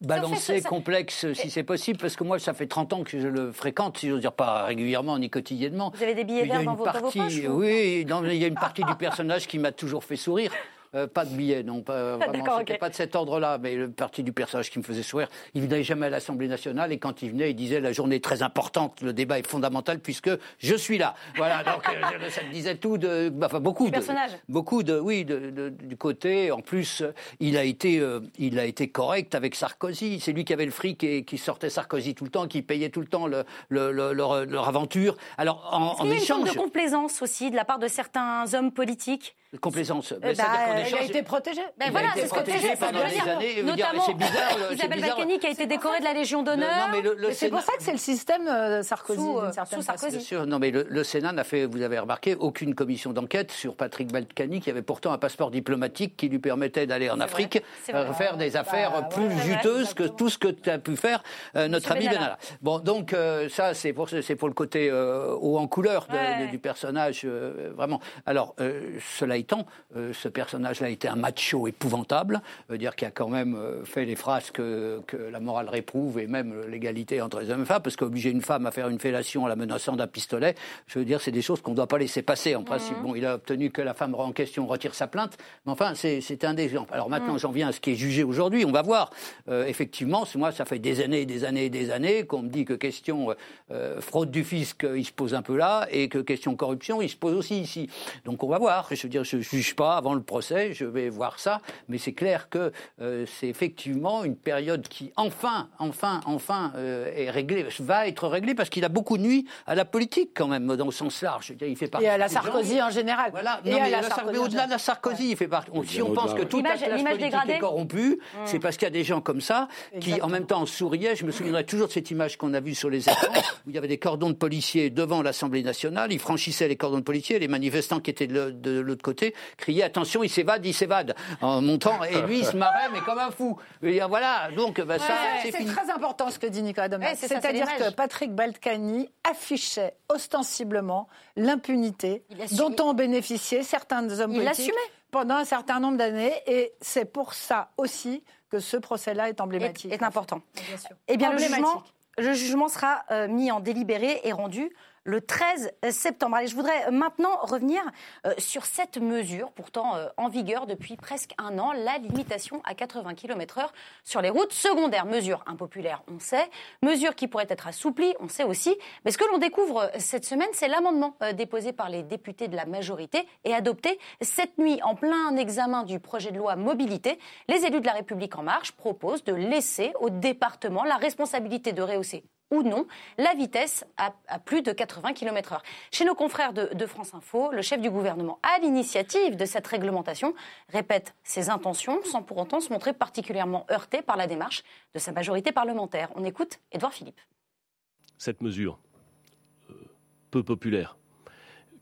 balancée, complexe, si c'est possible, parce que moi, ça fait 30 ans que je le fréquente, si je veux dire pas régulièrement ni quotidiennement. Vous avez des billets verts dans, vos, poches Oui, il y a une partie du personnage qui m'a toujours fait sourire. Euh, pas de billets, non, pas, vraiment, pas de cet ordre-là, mais le parti du personnage qui me faisait sourire, il venait jamais à l'Assemblée nationale et quand il venait, il disait la journée est très importante, le débat est fondamental puisque je suis là. Voilà, donc euh, ça disait tout de, enfin beaucoup de, beaucoup de, oui, de, du côté. En plus, il a été, euh, il a été correct avec Sarkozy. C'est lui qui avait le fric et qui sortait Sarkozy tout le temps, qui payait tout le temps le, leur, aventure. Alors en, en échange, une forme de complaisance aussi de la part de certains hommes politiques? Complaisance. Bah, il a été protégé. Ben voilà, c'est ce que tu pendant des années. Notamment, c'est bizarre. Isabelle Bacchini qui a été décorée de la Légion d'honneur. C'est pour ça que c'est le système euh, Sarkozy. Sous, euh, Sarkozy. Non, mais le, Sénat n'a fait, vous avez remarqué, aucune commission d'enquête sur Patrick Balkany, qui avait pourtant un passeport diplomatique qui lui permettait d'aller en Afrique euh, faire des affaires bah, plus juteuses que tout ce que tu as pu faire notre ami Benalla. Bon, donc ça, c'est pour, pour le côté haut en couleur du personnage, vraiment. Alors, cela étant, ce personnage-là était un macho épouvantable, dire qu'il a quand même euh, fait les phrases que, que la morale réprouve et même l'égalité entre les hommes et femmes, parce qu'obliger une femme à faire une fellation en la menaçant d'un pistolet, je veux dire, c'est des choses qu'on ne doit pas laisser passer. En principe, bon, il a obtenu que la femme en question retire sa plainte, mais enfin, c'est un exemple. Alors maintenant, j'en viens à ce qui est jugé aujourd'hui. On va voir. Euh, effectivement, moi, ça fait des années, des années, des années qu'on me dit que question euh, fraude du fisc, il se pose un peu là, et que question corruption, il se pose aussi ici. Donc on va voir. Je veux dire, je ne juge pas avant le procès. Je vais voir ça, mais c'est clair que euh, c'est effectivement une période qui, enfin, enfin, enfin, euh, est réglée, va être réglée parce qu'il a beaucoup nuit à la politique quand même, dans le sens large. Il fait partie et à la Sarkozy en général. Voilà. Non, mais, au-delà de la Sarkozy, il fait partie. Si on pense que toute la classe politique est corrompue, mmh. c'est parce qu'il y a des gens comme ça qui, en même temps, souriaient. Je me souviendrai toujours de cette image qu'on a vue sur les écrans où il y avait des cordons de policiers devant l'Assemblée nationale. Ils franchissaient les cordons de policiers. Les manifestants qui étaient de l'autre côté criaient attention, il s'évade, il s'évade en montant. Et lui, il se marrait, mais comme un fou. voilà, donc bah, ça, c'est très important ce que dit Nicolas Domet. C'est-à-dire que Patrick Balkany affichait ostensiblement l'impunité dont ont bénéficié certains hommes politiques pendant un certain nombre d'années. Et c'est pour ça aussi que ce procès-là est emblématique. Est, important. Eh bien, le jugement, le jugement sera euh, mis en délibéré et rendu le 13 septembre. Allez, je voudrais maintenant revenir euh, sur cette mesure, pourtant euh, en vigueur depuis presque un an, la limitation à 80 km/h sur les routes secondaires. Mesure impopulaire, on sait. Mesure qui pourrait être assouplie, on sait aussi. Mais ce que l'on découvre euh, cette semaine, c'est l'amendement déposé par les députés de la majorité et adopté cette nuit en plein examen du projet de loi mobilité. Les élus de la République en marche proposent de laisser au département la responsabilité de rehausser ou non la vitesse à, plus de 80 km/h. Chez nos confrères de, France Info, le chef du gouvernement, à l'initiative de cette réglementation, répète ses intentions sans pour autant se montrer particulièrement heurté par la démarche de sa majorité parlementaire. On écoute Édouard Philippe. Cette mesure, euh, peu populaire,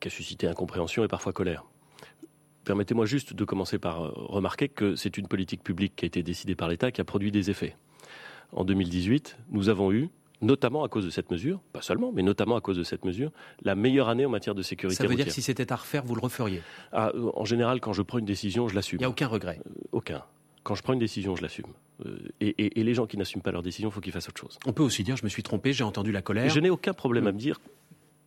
qui a suscité incompréhension et parfois colère, Permettez-moi juste de commencer par euh, remarquer que c'est une politique publique qui a été décidée par l'État qui a produit des effets. En 2018, nous avons eu notamment à cause de cette mesure, pas seulement, mais notamment à cause de cette mesure, la meilleure année en matière de sécurité. Ça veut dire que si c'était à refaire, vous le referiez ah, euh, En général, quand je prends une décision, je l'assume. Il n'y a aucun regret euh, Aucun. Quand je prends une décision, je l'assume. Euh, et, les gens qui n'assument pas leur décision, il faut qu'ils fassent autre chose. On peut aussi dire je me suis trompé, j'ai entendu la colère. je n'ai aucun problème à me dire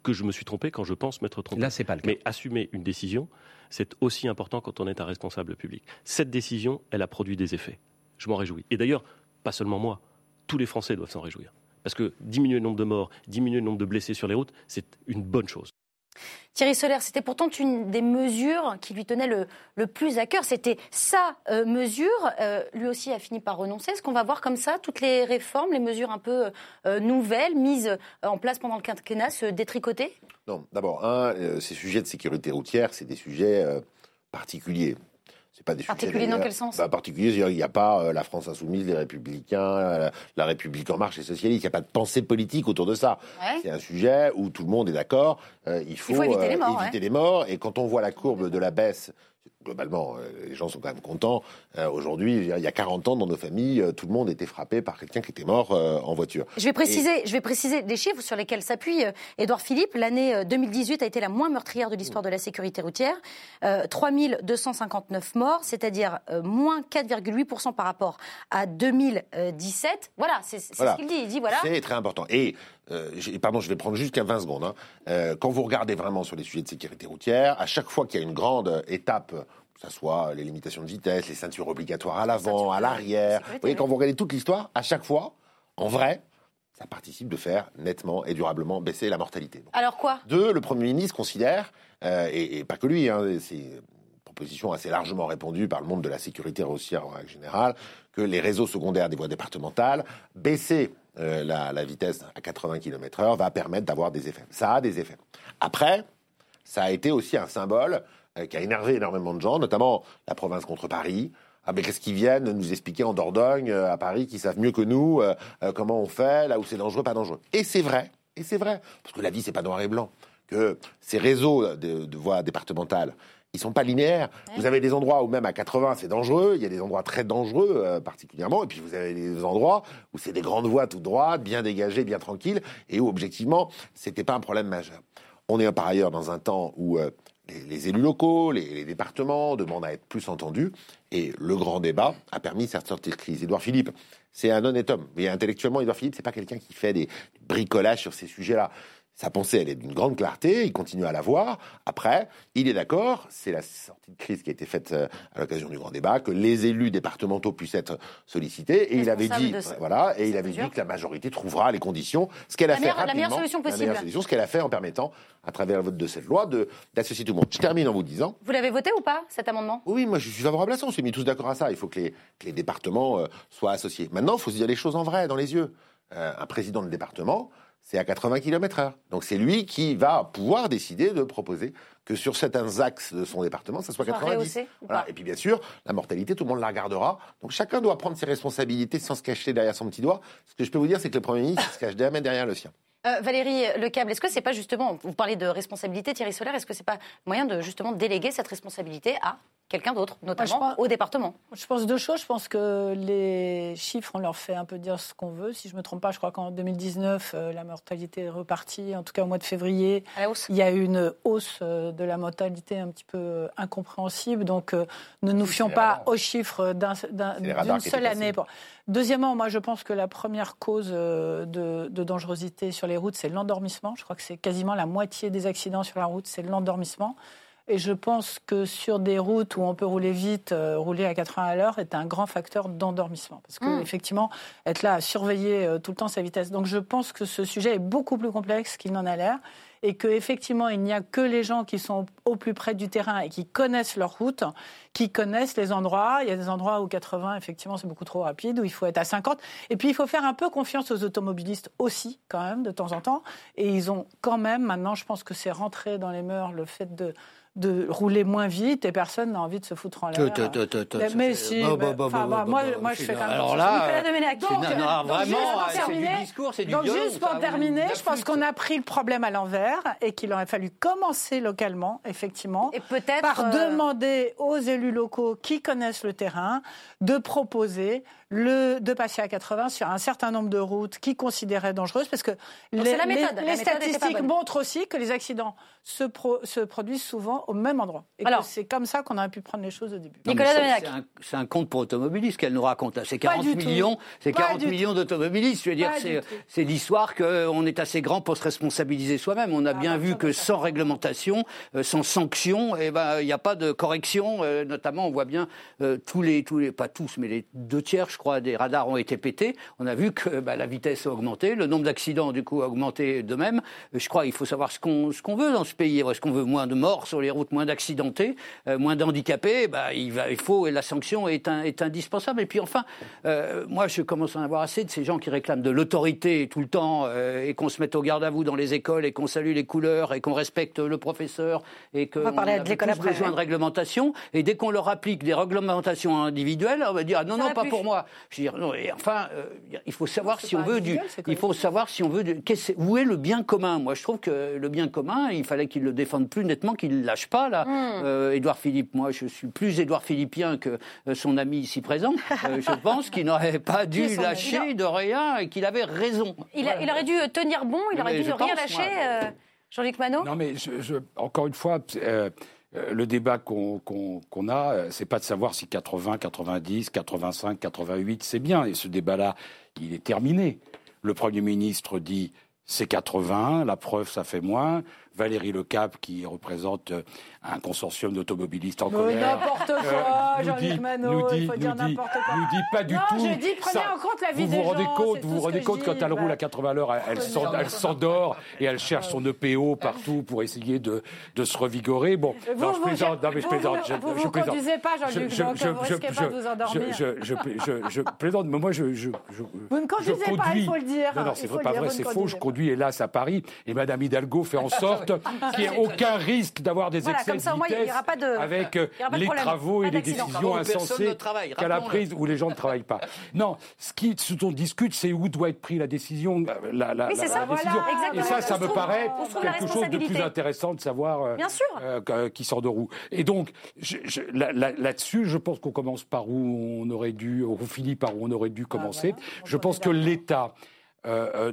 que je me suis trompé quand je pense m'être trompé. Là, c'est pas le cas. Mais assumer une décision, c'est aussi important quand on est un responsable public. Cette décision, elle a produit des effets. Je m'en réjouis. Et d'ailleurs, pas seulement moi, tous les Français doivent s'en réjouir. Parce que diminuer le nombre de morts, diminuer le nombre de blessés sur les routes, c'est une bonne chose. Thierry Solaire, c'était pourtant une des mesures qui lui tenait le, plus à cœur. C'était sa euh, mesure. Euh, lui aussi a fini par renoncer. Est-ce qu'on va voir comme ça toutes les réformes, les mesures un peu euh, nouvelles mises en place pendant le quinquennat se détricoter? Non, d'abord, un, ces sujets de sécurité routière, c'est des sujets particuliers. C'est pas des particulier dans quel sens bah, Particulier, il n'y a pas euh, la France insoumise, les Républicains, la, République en marche, les socialistes. Il n'y a pas de pensée politique autour de ça. C'est un sujet où tout le monde est d'accord. Euh, il, faut, éviter, les morts, éviter les morts. Et quand on voit la courbe de la baisse globalement, euh, les gens sont quand même contents. Euh, aujourd'hui, il y a 40 ans, dans nos familles, euh, tout le monde était frappé par quelqu'un qui était mort en voiture. Je vais préciser, je vais préciser des chiffres sur lesquels s'appuie Édouard Philippe. L'année 2018 a été la moins meurtrière de l'histoire de la sécurité routière. 3259 morts, c'est-à-dire moins 4,8% par rapport à 2017. Voilà, c'est ce qu'il dit. Il dit voilà. C'est très important. Et pardon, je vais prendre juste 20 secondes. Hein. quand vous regardez vraiment sur les sujets de sécurité routière, à chaque fois qu'il y a une grande étape que ce soit les limitations de vitesse, les ceintures obligatoires à l'avant, à l'arrière. Vous voyez, quand vous regardez toute l'histoire, à chaque fois, en vrai, ça participe de faire nettement et durablement baisser la mortalité. Alors quoi? Deux, le Premier ministre considère, euh, et, pas que lui, hein, c'est une proposition assez largement répandue par le monde de la sécurité routière en règle générale, que les réseaux secondaires des voies départementales, baisser euh, la, vitesse à 80 km/h va permettre d'avoir des effets. Ça a des effets. Après, ça a été aussi un symbole euh, qui a énervé énormément de gens, notamment la province contre Paris. Ah mais qu'est-ce qu'ils viennent nous expliquer en Dordogne, euh, à Paris, qui savent mieux que nous comment on fait, là où c'est dangereux, pas dangereux? Et c'est vrai, et c'est vrai, parce que la vie c'est pas noir et blanc. Que ces réseaux de, voies départementales, ils sont pas linéaires. Vous avez des endroits où même à 80 c'est dangereux, il y a des endroits très dangereux particulièrement, et puis vous avez des endroits où c'est des grandes voies toutes droites, bien dégagées, bien tranquilles, et où objectivement c'était pas un problème majeur. On est par ailleurs dans un temps où les, élus locaux, les, départements demandent à être plus entendus. Et le grand débat a permis cette sortie de crise. Édouard Philippe, c'est un honnête homme. Mais intellectuellement, Édouard Philippe, c'est pas quelqu'un qui fait des bricolages sur ces sujets-là. Sa pensée, elle est d'une grande clarté, il continue à la voir. Après, il est d'accord, c'est la sortie de crise qui a été faite euh, à l'occasion du grand débat, que les élus départementaux puissent être sollicités. Et il avait dit, voilà, et il avait dit que la majorité trouvera les conditions, ce qu'elle a fait rapidement, la meilleure solution possible. La meilleure solution, ce qu'elle a fait en permettant, à travers le vote de cette loi, d'associer tout le monde. Je termine en vous disant. Vous l'avez voté ou pas, cet amendement? Oui, moi je suis favorable à ça. On s'est mis tous d'accord à ça. Il faut que les, que les départements euh, soient associés. Maintenant, il faut se dire les choses en vrai, dans les yeux. Euh, un président de département, c'est à 80 km h Donc c'est lui qui va pouvoir décider de proposer que sur certains axes de son département, ça soit 90. Voilà. Et puis bien sûr, la mortalité, tout le monde la regardera. Donc chacun doit prendre ses responsabilités sans se cacher derrière son petit doigt. Ce que je peux vous dire, c'est que le Premier ministre se cache jamais derrière le sien. Euh, Valérie Lecable, est-ce que c'est pas justement, vous parlez de responsabilité, Thierry Solaire, est-ce que c'est pas moyen de justement déléguer cette responsabilité à quelqu'un d'autre, notamment au département. Je pense deux choses. Je pense que les chiffres, on leur fait un peu dire ce qu'on veut. Si je ne me trompe pas, je crois qu'en 2019, euh, la mortalité est repartie. En tout cas, au mois de février, il y a eu une hausse euh, de la mortalité un petit peu euh, incompréhensible. Donc, ne nous fions pas aux chiffres d'une seule année. Deuxièmement, moi, je pense que la première cause de, de dangerosité sur les routes, c'est l'endormissement. Je crois que c'est quasiment la moitié des accidents sur la route, c'est l'endormissement. Et je pense que sur des routes où on peut rouler vite, euh, rouler à 80 à l'heure est un grand facteur d'endormissement. Parce que, hmm. effectivement, être là à surveiller euh, tout le temps sa vitesse. Donc je pense que ce sujet est beaucoup plus complexe qu'il n'en a l'air. Et qu'effectivement, il n'y a que les gens qui sont au plus près du terrain et qui connaissent leur route, qui connaissent les endroits. Il y a des endroits où 80, effectivement, c'est beaucoup trop rapide, où il faut être à 50. Et puis, il faut faire un peu confiance aux automobilistes aussi, quand même, de temps en temps. Et ils ont quand même, maintenant, je pense que c'est rentré dans les mœurs, le fait de de rouler moins vite et personne n'a envie de se foutre en l'air. Mais si, moi, moi je fais quand même. Alors là, donc, vraiment, Donc juste pour terminer, je pense qu'on a pris le problème à l'envers et qu'il aurait fallu commencer localement, effectivement, et peut-être par demander aux élus locaux qui connaissent le terrain de proposer le, de passer à 80 sur un certain nombre de routes qui considéraient dangereuses, parce que les, les, statistiques montrent aussi que les accidents se, se produisent souvent au même endroit. Et c'est comme ça qu'on a pu prendre les choses au début. Nicolas C'est un, compte pour automobilistes qu'elle nous raconte. C'est 40 millions, c'est 40 millions d'automobilistes. Je veux dire, c'est l'histoire qu'on est assez grand pour se responsabiliser soi-même. On a ah, bien bah, vu que sans réglementation, euh, sans sanction, eh ben, il n'y a pas de correction. Euh, notamment, on voit bien euh, tous les, tous les, pas tous, mais les deux tiers, je crois, des radars ont été pétés. On a vu que bah, la vitesse a augmenté, le nombre d'accidents, du coup, a augmenté de même. Je crois qu'il faut savoir ce qu'on qu'on veut dans ce pays. Est-ce qu'on veut moins de morts sur les routes, moins d'accidentés, euh, moins d'handicapés? Bah, il, va, il faut, et la sanction est, est indispensable. Et puis enfin, euh, moi, je commence à en avoir assez de ces gens qui réclament de l'autorité tout le temps euh, et qu'on se mette au garde à vous dans les écoles et qu'on salue les couleurs et qu'on respecte le professeur et qu'on a tous besoin de réglementation. Et dès qu'on leur applique des réglementations individuelles, on va dire ah, non, non, pas pour moi. Je veux dire, non, et enfin, il faut savoir si on veut du, il faut savoir si on veut du, où est le bien commun? Moi, je trouve que le bien commun, il fallait qu'il le défende plus nettement, qu'il ne lâche pas là. Hmm. Euh, Édouard Philippe, moi, je suis plus Édouard Philippien que euh, son ami ici présent. Euh, je pense qu'il n'aurait pas dû lâcher de rien et qu'il avait raison. Il, aurait dû tenir bon, il aurait dû ne rien lâcher. Jean-Luc Manot? Non, mais encore une fois, le débat qu'on a, c'est pas de savoir si 80, 90, 85, 88, c'est bien. Et ce débat-là, il est terminé. Le Premier ministre dit c'est 80, la preuve, ça fait moins. Valérie Lecap, qui représente euh, un consortium d'automobilistes en colère. N'importe quoi, euh, Jean-Luc Manot, il faut dire n'importe quoi. Nous dit pas du non, tout. je dis, prenez en compte la vie vous des vous rendez gens, Compte, vous vous rendez compte quand elle roule à 80 l'heure, elle, elle s'endort et elle cherche son EPO partout pour essayer de, de se revigorer. Bon, vous, non, je plaisante. Non, mais je plaisante. Vous, vous, vous, conduisez pas, Jean-Luc, je, donc je, vous risquez pas de vous endormir. Je, plaisante, mais moi, je, Vous ne conduisez pas, il faut le dire. Non, non, c'est pas vrai, c'est faux. Je conduis, hélas, à Paris et Madame Hidalgo fait en sorte qu'il n'y ait aucun risque d'avoir des excès de vitesse avec euh, les travaux et les décisions insensées qu'elle a prises où les gens ne travaillent pas. Non, ce, qui, ce dont on discute, c'est où doit être prise la décision. Euh, la, la, oui, ça, décision. et ça, ça me paraît quelque chose de plus intéressant de savoir euh, qui sort de roue. Et donc, là-dessus, je pense qu'on commence par où on aurait dû, on finit par où on aurait dû ah, commencer. je pense que l'État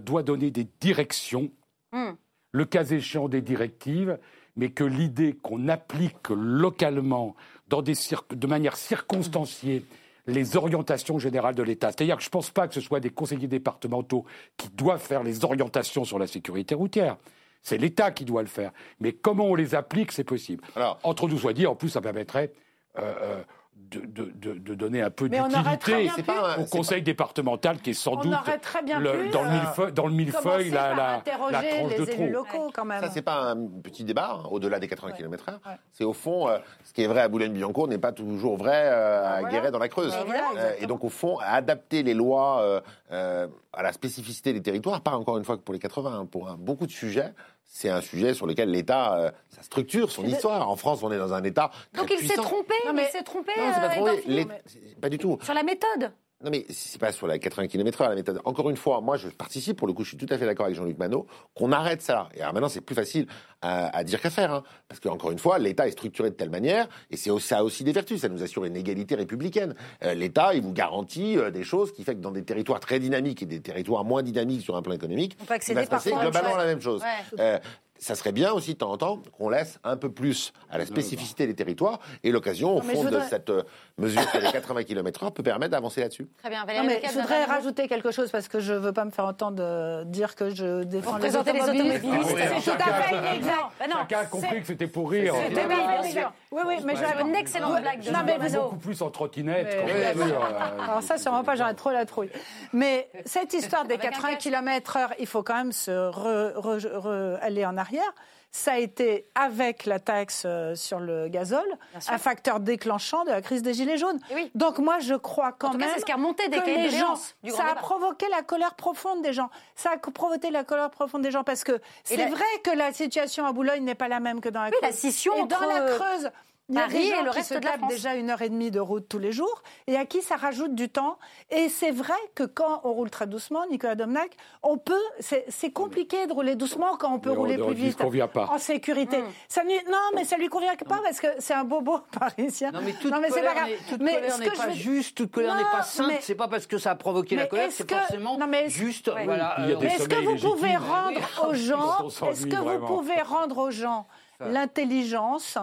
doit donner des directions. Hmm. Le cas échéant des directives, mais que l'idée qu'on applique localement, dans des de manière circonstanciée, les orientations générales de l'État. C'est-à-dire que je ne pense pas que ce soit des conseillers départementaux qui doivent faire les orientations sur la sécurité routière. C'est l'État qui doit le faire. Mais comment on les applique, c'est possible. Alors, Entre nous soit dit, en plus, ça permettrait euh, euh, de, donner un peu d'utilité au conseil départemental qui est sans doute le, dans, le millefeuille, dans le millefeuille la, la, la, tranche de trop. Locaux, quand même. Ça, c'est pas un petit débat hein, au-delà des 80 km/h. C'est au fond, euh, ce qui est vrai à Boulogne-Billancourt n'est pas toujours vrai euh, à Guéret dans la Creuse. Euh, et donc, au fond, adapter les lois à la spécificité des territoires, pas encore une fois que pour les 80, hein, pour beaucoup de sujets, c'est un sujet sur lequel l'État, euh, sa structure, son histoire. En France, on est dans un État très Donc il s'est trompé, non, mais... il s'est trompé. Non, c'est pas, euh, pas du tout. Sur la méthode. Non, mais c'est pas sur la 80 km/h la méthode. Encore une fois, moi, je participe, pour le coup, je suis tout à fait d'accord avec Jean-Luc Manot, qu'on arrête ça. Et alors maintenant, c'est plus facile à, dire qu'à faire. Hein. parce qu'encore une fois, l'État est structuré de telle manière, et c'est ça a aussi des vertus. Ça nous assure une égalité républicaine. Euh, L'État, il vous garantit euh, des choses qui fait que dans des territoires très dynamiques et des territoires moins dynamiques sur un plan économique, on peut il va se passer globalement la même chose. Euh, ça serait bien aussi de temps en temps qu'on laisse un peu plus à la spécificité des territoires et l'occasion, au fond, de cette euh, mesure que les 80 km/h peut permettre d'avancer là-dessus. Très bien, Valérie. mais je voudrais rajouter quelque chose parce que je ne veux pas me faire entendre dire que je défends les automobilistes. Ah c'est tout à fait inexact. Chacun a compris que c'était pour rire. C'était bien sûr. Oui, oui, mais j'avais une excellente blague de Non, mais beaucoup plus en trottinette. Alors ça, sûrement pas, j'aurais trop la trouille. Mais cette histoire des 80 km/h, il faut quand même se aller en arrière ça a été, avec la taxe euh, sur le gazole, un facteur déclenchant de la crise des Gilets jaunes. Donc moi, je crois quand même ce qui a monté des que les gens, ça a provoqué la colère profonde des gens. Ça a provoqué la colère profonde des gens parce que c'est vrai que la situation à Boulogne n'est pas la même que dans la Creuse. la scission Et dans la Creuse, il y a des gens le reste qui se tapent déjà une heure et demie de route tous les jours et à qui ça rajoute du temps. Et c'est vrai que quand on roule très doucement, Nicolas Domnac, on peut. C'est compliqué de rouler doucement quand on peut rouler plus vite. Pas. En sécurité. Hmm. Ça lui, non, mais ça lui convient pas parce que c'est un bobo parisien. Non, mais toute non, mais colère, pas toute colère n'est pas juste, toute colère n'est pas sainte. C'est pas parce que ça a provoqué la colère, c'est forcément juste. Voilà. Est-ce que vous pouvez rendre aux gens, est-ce que vous pouvez rendre aux gens l'intelligence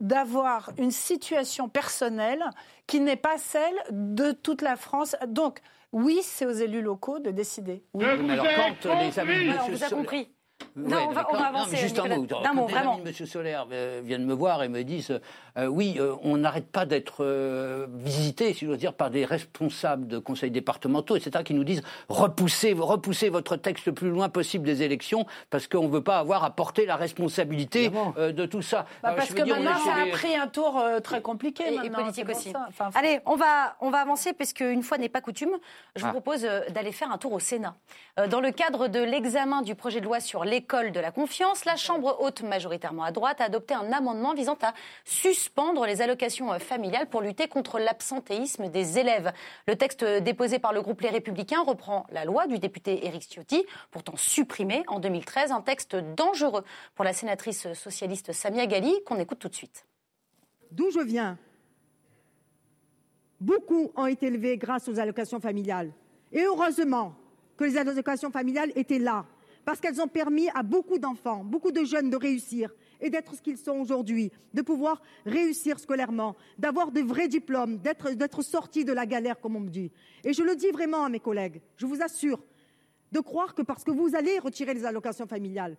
d'avoir une situation personnelle qui n'est pas celle de toute la France. Donc, oui, c'est aux élus locaux de décider. Oui. alors, quand les amis on vous a compris. Non, on va, avancer. juste un mot. D'un mot, vraiment. Monsieur Solaire euh, viennent me voir et me disent euh, oui, euh, on n'arrête pas d'être visité, si je veux dire, par des responsables de conseils départementaux, etc., qui nous disent repoussez, repoussez votre texte le plus loin possible des élections parce qu'on ne veut pas avoir à porter la responsabilité de tout ça. Bah, parce que maintenant, ça a pris un tour très compliqué et, politique aussi. Allez, on va, on va avancer parce qu'une fois n'est pas coutume, je vous ah. propose d'aller faire un tour au Sénat. Dans le cadre de l'examen du projet de loi sur l'école de la confiance, la Chambre haute, majoritairement à droite, a adopté un amendement visant à suspendre les allocations familiales pour lutter contre l'absentéisme des élèves. Le texte déposé par le groupe Les Républicains reprend la loi du député Éric Ciotti, pourtant supprimé en 2013, un texte dangereux pour la sénatrice socialiste Samia Gali, qu'on écoute tout de suite. D'où je viens, beaucoup ont été élevés grâce aux allocations familiales. Et heureusement que les allocations familiales étaient là parce qu'elles ont permis à beaucoup d'enfants, beaucoup de jeunes de réussir et d'être ce qu'ils sont aujourd'hui, de pouvoir réussir scolairement, d'avoir de vrais diplômes, d'être sortis de la galère, comme on me dit. Et je le dis vraiment à mes collègues, je vous assure, de croire que parce que vous allez retirer les allocations familiales,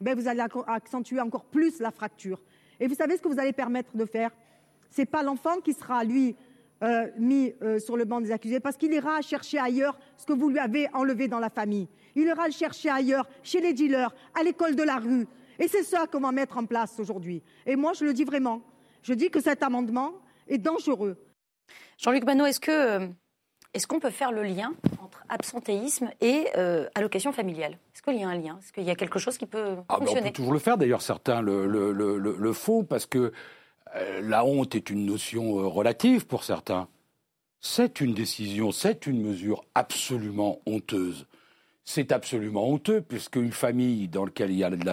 ben vous allez accentuer encore plus la fracture. Et vous savez ce que vous allez permettre de faire? Ce n'est pas l'enfant qui sera, lui, euh, mis euh, sur le banc des accusés parce qu'il ira chercher ailleurs ce que vous lui avez enlevé dans la famille. Il ira le chercher ailleurs, chez les dealers, à l'école de la rue. Et c'est ça qu'on va mettre en place aujourd'hui. Et moi, je le dis vraiment. Je dis que cet amendement est dangereux. Jean-Luc Manot, est-ce que euh, est-ce qu'on peut faire le lien entre absentéisme et allocation familiale? Est-ce qu'il y a un lien? Est-ce qu'il y a quelque chose qui peut ah, fonctionner On peut toujours le faire. D'ailleurs, certains le, le, le, le, font parce que euh, la honte est une notion euh, relative pour certains. C'est une décision, c'est une mesure absolument honteuse. C'est absolument honteux puisqu'une famille dans laquelle il y a de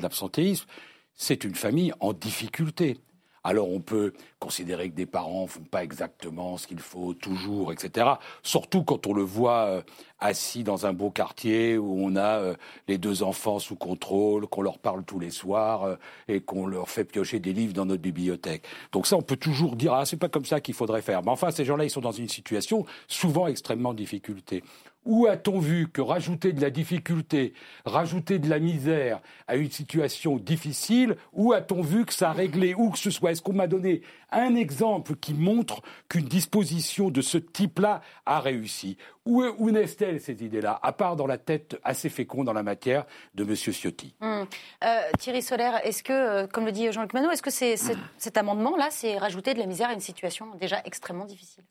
l'absentéisme, c'est une famille en difficulté. Alors on peut considérer que des parents font pas exactement ce qu'il faut toujours, etc. Surtout quand on le voit euh, assis dans un beau quartier où on a euh, les deux enfants sous contrôle, qu'on leur parle tous les soirs euh, et qu'on leur fait piocher des livres dans notre bibliothèque. Donc ça, on peut toujours dire ah c'est pas comme ça qu'il faudrait faire. Mais enfin, ces gens-là, ils sont dans une situation souvent extrêmement difficulté. Où a-t-on vu que rajouter de la difficulté, rajouter de la misère à une situation difficile, où a-t-on vu que ça a réglé, où que ce soit? Est-ce qu'on m'a donné un exemple qui montre qu'une disposition de ce type-là a réussi? Où, où naissent-elles ces idées-là, à part dans la tête assez féconde dans la matière de M. Ciotti? Hum. euh, Thierry Solaire, est-ce que, euh, comme le dit Jean-Luc Manot, est-ce que cet amendement-là, c'est rajouter de la misère à une situation déjà extrêmement difficile?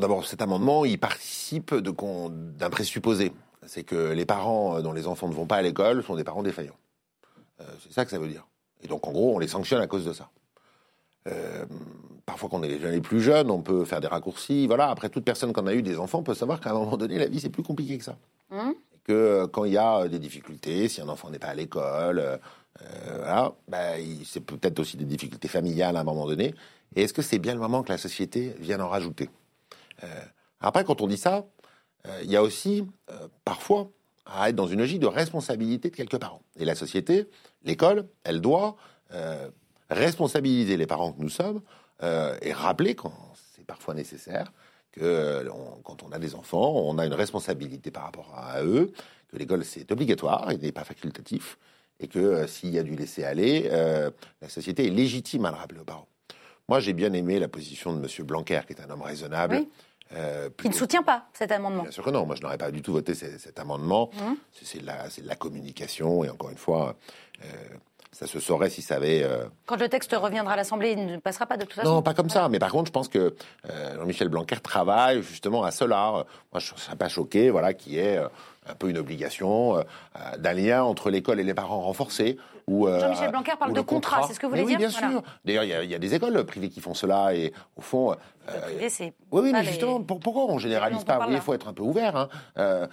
D'abord, cet amendement, il participe d'un présupposé. C'est que les parents dont les enfants ne vont pas à l'école sont des parents défaillants. Euh, c'est ça que ça veut dire. Et donc, en gros, on les sanctionne à cause de ça. Euh, parfois quand on est les plus jeunes, on peut faire des raccourcis. Voilà. Après, toute personne qui en a eu des enfants peut savoir qu'à un moment donné, la vie c'est plus compliqué que ça. Hum. que euh, quand il y a des difficultés, si un enfant n'est pas à l'école, voilà, ben, c'est peut-être aussi des difficultés familiales à un moment donné. Et est-ce que c'est bien le moment que la société vienne en rajouter? Après, quand on dit ça, il y a aussi parfois à être dans une logique de responsabilité de quelques parents. Et la société, l'école, elle doit euh, responsabiliser les parents que nous sommes euh, et rappeler, quand c'est parfois nécessaire, que quand on a des enfants, on a une responsabilité par rapport à eux, que l'école c'est obligatoire, il n'est pas facultatif, et que euh, s'il y a du laisser aller, la société est légitime à le rappeler aux parents. Moi, j'ai bien aimé la position de M. Blanquer, qui est un homme raisonnable. Oui euh, Il ne soutient pas cet amendement. Bien sûr que non. Moi, je n'aurais pas du tout voté cet, amendement. Mmh. C'est de, la communication. Et encore une fois, euh, ça se saurait si ça avait. Euh, Quand le texte reviendra à l'Assemblée, il ne passera pas de toute façon. Non, pas comme ça. Mais par contre, je pense que Jean-Michel Blanquer travaille justement à cela. Moi, je ne serais pas choqué, voilà, qui est un peu une obligation d'un lien entre l'école et les parents renforcé. Jean-Michel Blanquer parle de contrat, c'est ce que vous voulez dire Oui, bien sûr. D'ailleurs, il y, a des écoles privées qui font cela et au fond, euh, c'est. Oui, oui, mais justement, pourquoi on généralise pas Il faut être un peu ouvert. Hein. Euh,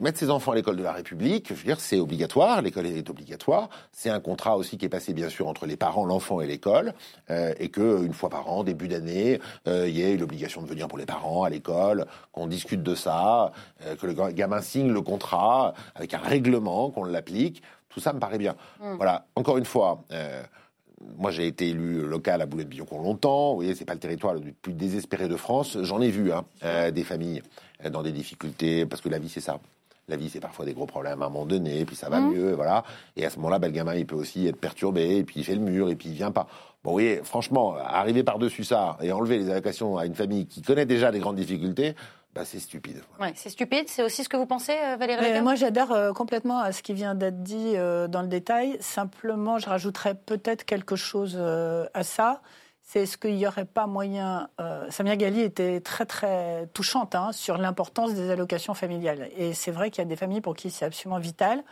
mettre ses enfants à l'école de la République, je veux dire, c'est obligatoire. L'école est obligatoire. C'est un contrat aussi qui est passé, bien sûr, entre les parents, l'enfant et l'école, euh, et que une fois par an, début d'année, il y ait l'obligation de venir pour les parents à l'école, qu'on discute de ça, que le gamin signe le contrat avec un règlement, qu'on l'applique. Tout ça me paraît bien. Hum. Voilà. Encore une fois moi, j'ai été élu local à Boulogne-Billancourt longtemps. Vous voyez, c'est pas le territoire le plus désespéré de France. J'en ai vu, hein, euh, des familles euh, dans des difficultés, parce que la vie, c'est ça. La vie, c'est parfois des gros problèmes à un moment donné, puis ça va mmh. mieux, voilà. Et à ce moment-là, ben, le gamin, il peut aussi être perturbé, et puis il fait le mur, et puis il vient pas. Bon, vous voyez, franchement, arriver par-dessus ça et enlever les allocations à une famille qui connaît déjà des grandes difficultés, bah, c'est stupide. Ouais, c'est stupide. C'est aussi ce que vous pensez, euh, Valérie Moi, j'adhère euh, complètement à ce qui vient d'être dit euh, dans le détail. Simplement, je rajouterais peut-être quelque chose à ça. C'est ce qu'il n'y aurait pas moyen. Samia Gali était très très touchante hein, sur l'importance des allocations familiales. Et c'est vrai qu'il y a des familles pour qui c'est absolument vital.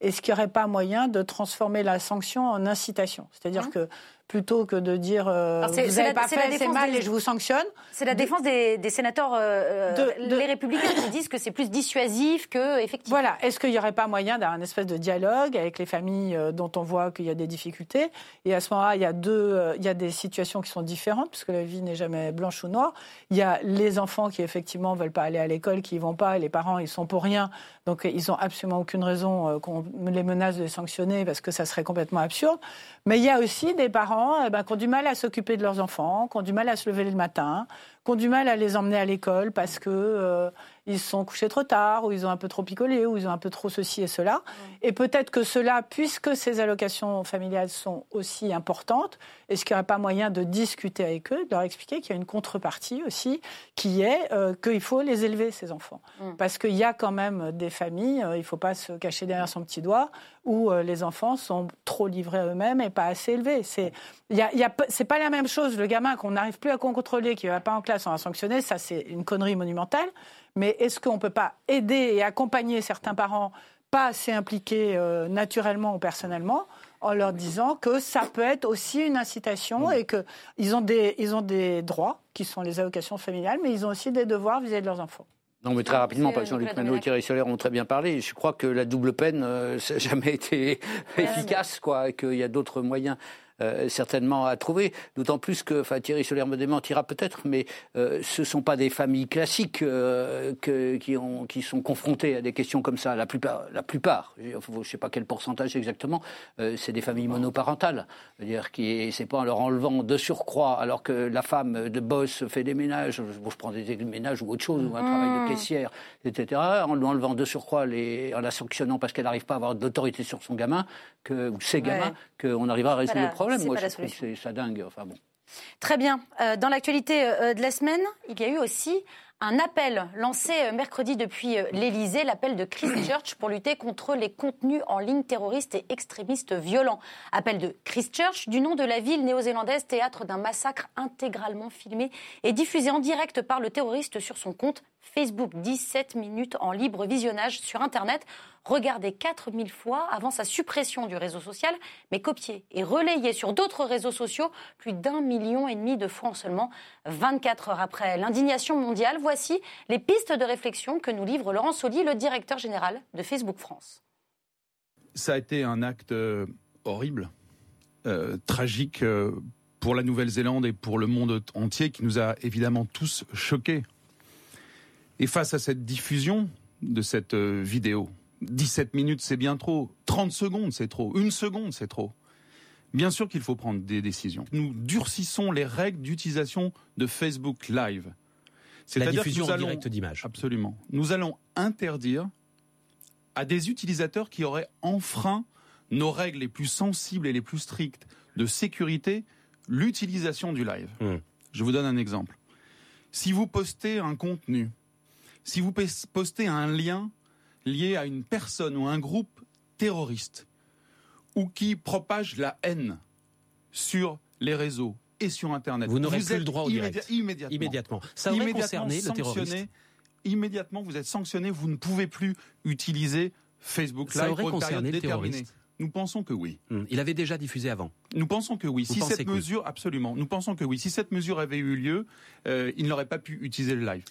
Est-ce qu'il n'y aurait pas moyen de transformer la sanction en incitation? C'est-à-dire mmh. que plutôt que de dire euh, vous n'avez pas fait, c'est mal et je vous sanctionne. C'est la défense des, sénateurs, euh, euh, les républicains qui disent que c'est plus dissuasif que effectivement. Voilà. Est-ce qu'il n'y aurait pas moyen d'avoir un espèce de dialogue avec les familles dont on voit qu'il y a des difficultés? Et à ce moment-là, il y a deux, il y a des situations qui sont différentes puisque la vie n'est jamais blanche ou noire. Il y a les enfants qui effectivement veulent pas aller à l'école, qui y vont pas, et les parents ils sont pour rien, donc ils ont absolument aucune raison qu'on les menace de les sanctionner parce que ça serait complètement absurde. Mais il y a aussi des parents eh ben, qui ont du mal à s'occuper de leurs enfants, qui ont du mal à se lever le matin, qui ont du mal à les emmener à l'école parce que euh, ils sont couchés trop tard, ou ils ont un peu trop picolé, ou ils ont un peu trop ceci et cela. Et peut-être que cela, puisque ces allocations familiales sont aussi importantes, est-ce qu'il n'y aurait pas moyen de discuter avec eux, de leur expliquer qu'il y a une contrepartie aussi, qui est euh, qu'il faut les élever, ces enfants mm. Parce qu'il y a quand même des familles, euh, il ne faut pas se cacher derrière son petit doigt, où les enfants sont trop livrés à eux-mêmes et pas assez élevés. C'est y a, y a, pas la même chose, le gamin qu'on n'arrive plus à contrôler, qui ne va pas en classe, on va sanctionner, ça c'est une connerie monumentale. Mais est-ce qu'on ne peut pas aider et accompagner certains parents pas assez impliqués euh, naturellement ou personnellement en leur disant que ça peut être aussi une incitation et qu'ils ont, des, ils ont des droits qui sont les allocations familiales, mais ils ont aussi des devoirs vis-à-vis de leurs enfants. Non, mais très rapidement, parce que Jean-Luc et Thierry Solaire ont très bien parlé. Je crois que la double peine, euh, ça n'a jamais été efficace, quoi, et qu'il y a d'autres moyens. Euh, certainement à trouver. D'autant plus que, enfin Thierry Solaire me démentira peut-être, mais euh, ce ne sont pas des familles classiques euh, qui, ont, qui sont confrontées à des questions comme ça. La plupart, la plupart je ne sais pas quel pourcentage exactement, c'est des familles monoparentales. C'est-à-dire qui c'est pas en leur enlevant de surcroît, alors que la femme de boss fait des ménages, je prends des ménages ou autre chose, ou un travail de caissière, etc., en lui enlevant de surcroît, les, en la sanctionnant parce qu'elle n'arrive pas à avoir d'autorité sur son gamin, que, ou ses gamins, qu'on arrivera à résoudre le problème. Moi, je trouve c'est ça dingue. Enfin bon. Très bien. Euh, dans l'actualité euh, de la semaine, il y a eu aussi un appel lancé euh, mercredi depuis l'Elysée, l'appel de Christchurch pour lutter contre les contenus en ligne terroristes et extrémistes violents. Appel de Christchurch, du nom de la ville néo-zélandaise, théâtre d'un massacre intégralement filmé et diffusé en direct par le terroriste sur son compte Facebook, 17 minutes en libre visionnage sur Internet, regardé 4000 fois avant sa suppression du réseau social, mais copié et relayé sur d'autres réseaux sociaux plus d'un million et demi de fois en seulement 24 heures après. L'indignation mondiale, voici les pistes de réflexion que nous livre Laurent Soli, le directeur général de Facebook France. Ça a été un acte euh, horrible, euh, tragique euh, pour la Nouvelle-Zélande et pour le monde entier qui nous a évidemment tous choqués. Et face à cette diffusion de cette vidéo, 17 minutes c'est bien trop, 30 secondes c'est trop, une seconde c'est trop. Bien sûr qu'il faut prendre des décisions. Nous durcissons les règles d'utilisation de Facebook Live. C'est la diffusion en direct d'images. Absolument. Nous allons interdire à des utilisateurs qui auraient enfreint nos règles les plus sensibles et les plus strictes de sécurité l'utilisation du live. Hmm. Je vous donne un exemple. Si vous postez un contenu, si vous postez un lien lié à une personne ou un groupe terroriste ou qui propage la haine sur les réseaux et sur Internet. Vous n'aurez plus le droit au direct. Immédiatement. immédiatement. Ça aurait concerné le terroriste. Immédiatement, vous êtes sanctionné. Vous ne pouvez plus utiliser Facebook Live Ça aurait concerné le terroriste. Nous pensons que oui. Hmm. Il avait déjà diffusé avant. Nous pensons que oui. si cette mesure, absolument. Nous pensons que oui. Si cette mesure avait eu lieu, euh, il n'aurait pas pu utiliser le live.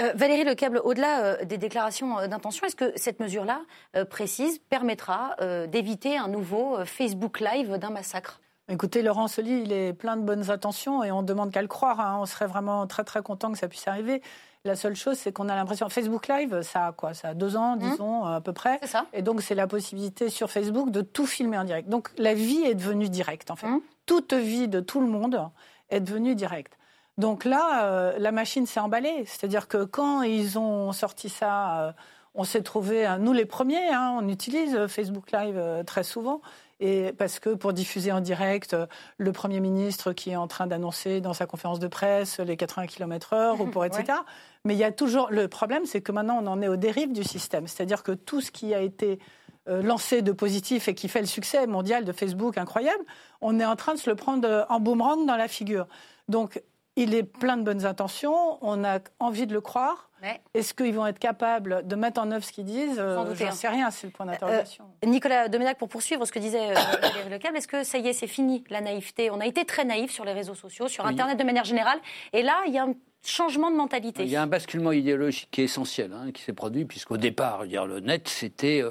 Euh, Valérie Lecable, au-delà euh, des déclarations euh, d'intention, est-ce que cette mesure-là précise permettra d'éviter un nouveau Facebook Live d'un massacre? Écoutez, Laurent Soli, il est plein de bonnes intentions et on demande qu'à le croire. Hein. On serait vraiment très très content que ça puisse arriver. La seule chose, c'est qu'on a l'impression. Facebook Live, ça a quoi? Ça a deux ans, mmh. disons, à peu près. Ça. Et donc, c'est la possibilité sur Facebook de tout filmer en direct. Donc, la vie est devenue directe, en fait. Mmh. Toute vie de tout le monde est devenue directe. Donc là, euh, la machine s'est emballée. C'est-à-dire que quand ils ont sorti ça, euh, on s'est trouvé, nous les premiers, hein, on utilise Facebook Live euh, très souvent. Et parce que pour diffuser en direct le Premier ministre qui est en train d'annoncer dans sa conférence de presse les 80 km/h ou pour etc. Mais il y a toujours le problème, c'est que maintenant on en est aux dérives du système. C'est-à-dire que tout ce qui a été lancé de positif et qui fait le succès mondial de Facebook incroyable, on est en train de se le prendre en boomerang dans la figure. Donc il est plein de bonnes intentions, on a envie de le croire. Est-ce qu'ils vont être capables de mettre en œuvre ce qu'ils disent? Euh, Je ne sais rien, c'est le point d'interrogation. Euh, Nicolas Doménac, pour poursuivre ce que disait euh, Valérie Lecable, est-ce que ça y est, c'est fini la naïveté? On a été très naïfs sur les réseaux sociaux, sur Internet de manière générale, et là, il y a un changement de mentalité. Il y a un basculement idéologique qui est essentiel, hein, qui s'est produit, puisqu'au départ, dire, le net, c'était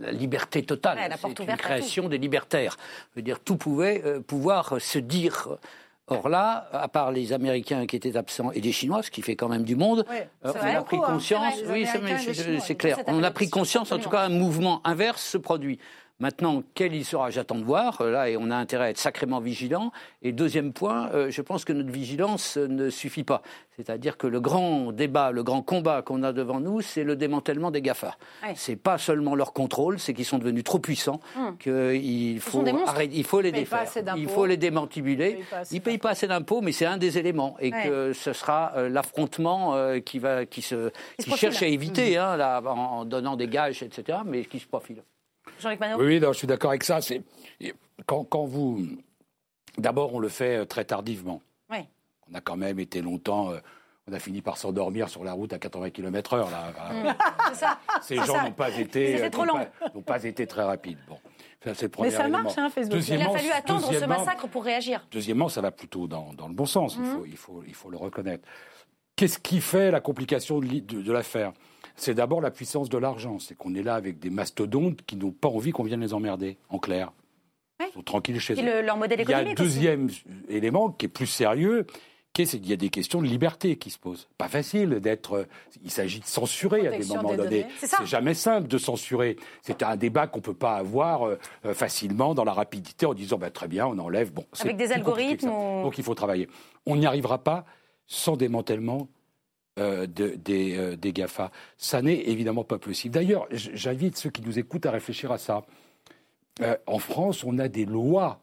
la liberté totale. c'est une création des libertaires. Je veux dire, tout pouvait pouvoir se dire Or là, à part les Américains qui étaient absents et des Chinois, ce qui fait quand même du monde, euh, on a pris hein. conscience. oui, c'est clair. On a pris conscience, en tout cas, un mouvement inverse se produit. Maintenant, quel il sera, j'attends de voir. Euh, là, et on a intérêt à être sacrément vigilant. Et deuxième point, euh, je pense que notre vigilance ne suffit pas. C'est-à-dire que le grand débat, le grand combat qu'on a devant nous, c'est le démantèlement des GAFA. Ce C'est pas seulement leur contrôle, c'est qu'ils sont devenus trop puissants, hum. qu'il faut, il faut les défaire. Il faut les démantibuler. Ils ne payent pas assez d'impôts, mais c'est un des éléments. Et que ce sera euh, l'affrontement qui, va, qui, se, qui cherche à éviter, hum. hein, en donnant des gages, etc., mais qui se profile. Jean-Luc Oui, je suis d'accord avec ça. C'est quand, quand vous, d'abord, on le fait euh, très tardivement. Oui. On a quand même été longtemps. Euh, on a fini par s'endormir sur la route à 80 km/h. Là. Mm. ça. Ces gens n'ont pas été, euh, n'ont pas, été très rapides. Bon. Ça, c'est le premier Mais ça marche, hein, Facebook. Il a fallu attendre ce massacre pour réagir. Deuxièmement, ça va plutôt dans, dans le bon sens. Il, mm. faut, il, faut, il faut le reconnaître. Qu'est-ce qui fait la complication de, de l'affaire? C'est d'abord la puissance de l'argent. C'est qu'on est là avec des mastodontes qui n'ont pas envie qu'on vienne les emmerder, en clair. Ils sont tranquilles chez eux. leur modèle économique Il y a un deuxième élément qui est plus sérieux, qui est qu'il y a des questions de liberté qui se posent. Pas facile d'être. Il s'agit de censurer à des moments donnés. C'est jamais simple de censurer. C'est un débat qu'on ne peut pas avoir euh, facilement dans la rapidité en disant bah, très bien, on enlève. Bon, Avec des algorithmes. Donc il faut travailler. On n'y arrivera pas sans démantèlement euh, des, euh, des, GAFA. Ça n'est évidemment pas possible. D'ailleurs, j'invite ceux qui nous écoutent à réfléchir à ça. Euh, en France, on a des lois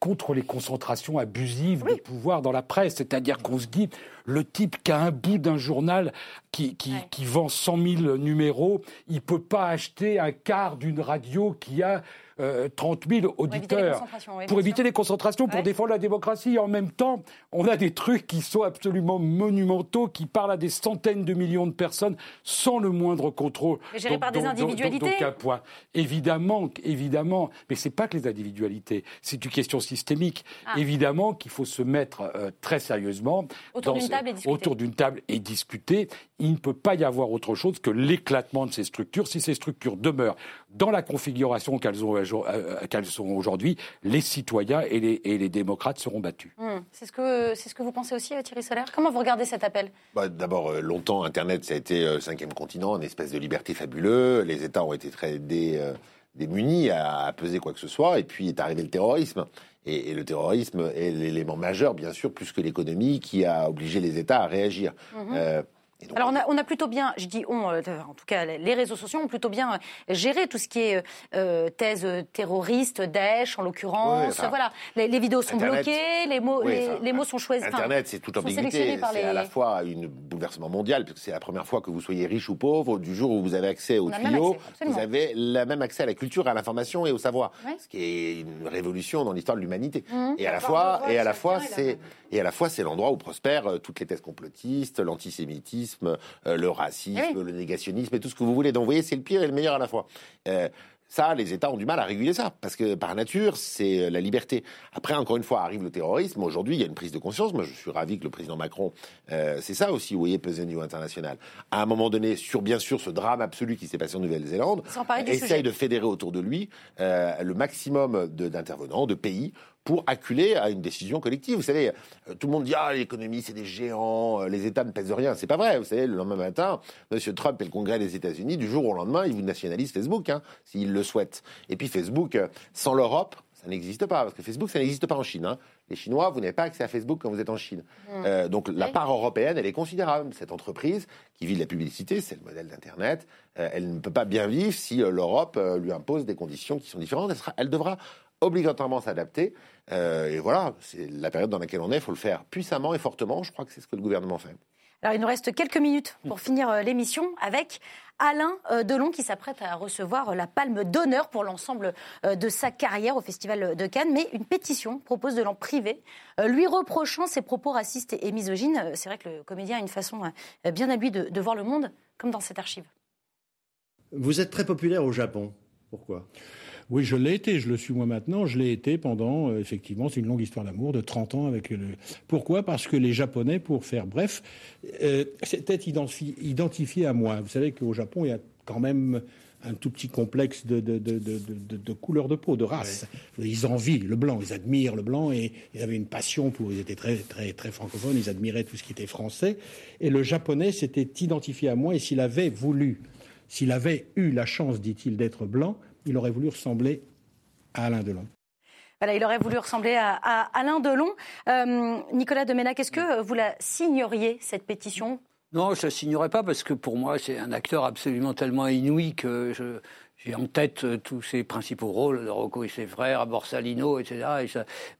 contre les concentrations abusives de pouvoir dans la presse. C'est-à-dire qu'on se dit, le type qui a un bout d'un journal qui, qui, qui, vend 100 000 numéros, il peut pas acheter un quart d'une radio qui a 30 euh, 000 auditeurs pour éviter les concentrations, pour défendre la démocratie. Et en même temps, on a des trucs qui sont absolument monumentaux, qui parlent à des centaines de millions de personnes sans le moindre contrôle. Mais gérés par des individualités. Donc, un point. Évidemment, évidemment, mais c'est pas que les individualités, c'est une question systémique. Ah. Évidemment qu'il faut se mettre euh, très sérieusement autour table, autour d'une table et discuter. Il ne peut pas y avoir autre chose que l'éclatement de ces structures. Si ces structures demeurent dans la configuration qu'elles ont euh, qu'elles sont aujourd'hui, les citoyens et les, et les démocrates seront battus. Hmm. C'est ce, que, ce que vous pensez aussi, euh, Thierry Solaire Comment vous regardez cet appel? Bah, D'abord, euh, longtemps, Internet, ça a été le cinquième continent, une espèce de liberté fabuleux. Les États ont été très démunis à, peser quoi que ce soit. Et puis est arrivé le terrorisme. Et, le terrorisme est l'élément majeur, bien sûr, plus que l'économie, qui a obligé les États à réagir. Alors on a, plutôt bien, je dis on, euh, en tout cas les réseaux sociaux ont plutôt bien euh, géré tout ce qui est euh, thèse terroriste, Daesh en l'occurrence. voilà, les, vidéos sont bloquées, les mots, les, mots sont choisis. Internet, c'est toute ambiguïté. C'est à la fois un bouleversement mondial, puisque c'est la première fois que vous soyez riche ou pauvre, du jour où vous avez accès au tuyau, vous avez le même accès à la culture, à l'information et au savoir, ce qui est une révolution dans l'histoire de l'humanité. Mmh. Et à la fois, et à la fois, c'est et à la fois c'est l'endroit où prospèrent toutes les thèses complotistes, l'antisémitisme euh, le racisme, eh le négationnisme et tout ce que vous voulez. Donc vous voyez, c'est le pire et le meilleur à la fois. Euh, ça, les États ont du mal à réguler ça, parce que par nature, c'est euh, la liberté. Après, encore une fois, arrive le terrorisme. Aujourd'hui, il y a une prise de conscience. Moi, je suis ravi que le président Macron, c'est ça aussi, vous voyez, peser au niveau international. À un moment donné, sur bien sûr ce drame absolu qui s'est passé en Nouvelle-Zélande, essaye de fédérer autour de lui le maximum d'intervenants, de pays, pour acculer à une décision collective. Vous savez, euh, tout le monde dit ah l'économie c'est des géants, euh, les États ne pèsent rien. C'est pas vrai. Vous savez, le lendemain matin, Monsieur Trump et le Congrès des États-Unis, du jour au lendemain, ils vous nationalisent Facebook, hein, s'ils le souhaitent. Et puis Facebook, euh, sans l'Europe, ça n'existe pas, parce que Facebook, ça n'existe pas en Chine. Hein. Les Chinois, vous n'avez pas accès à Facebook quand vous êtes en Chine. Mmh. donc la part européenne, elle est considérable. Cette entreprise qui vit de la publicité, c'est le modèle d'Internet, elle ne peut pas bien vivre si l'Europe lui impose des conditions qui sont différentes. Elle, elle devra obligatoirement s'adapter. Euh, et voilà, c'est la période dans laquelle on est, il faut le faire puissamment et fortement. Je crois que c'est ce que le gouvernement fait. Alors il nous reste quelques minutes pour finir euh, l'émission avec Alain euh, Delon qui s'apprête à recevoir la palme d'honneur pour l'ensemble de sa carrière au Festival de Cannes. Mais une pétition propose de l'en priver, lui reprochant ses propos racistes et misogynes. C'est vrai que le comédien a une façon bien à lui de voir le monde, comme dans cette archive. Vous êtes très populaire au Japon. Pourquoi? Oui, je l'ai été, je le suis moi maintenant, je l'ai été pendant, euh, effectivement, c'est une longue histoire d'amour de 30 ans avec le... Pourquoi? Parce que les Japonais, pour faire bref, euh, s'étaient identifiés à moi. Vous savez qu'au Japon, il y a quand même un tout petit complexe de, de, de, de couleur de peau, de race. Ils envient le blanc, ils admirent le blanc et ils avaient une passion pour. Ils étaient très, très, très francophones, ils admiraient tout ce qui était français. Et le japonais s'était identifié à moi et s'il avait voulu, s'il avait eu la chance, dit-il, d'être blanc, il aurait voulu ressembler à Alain Delon. Voilà, il aurait voulu ressembler à, Alain Delon. Euh, Nicolas Deménac, est-ce que vous la signeriez, cette pétition? Non, je ne la signerais pas parce que pour moi, c'est un acteur absolument tellement inouï que je, j'ai en tête euh, tous ses principaux rôles, Rocco et ses frères, Borsalino, etc.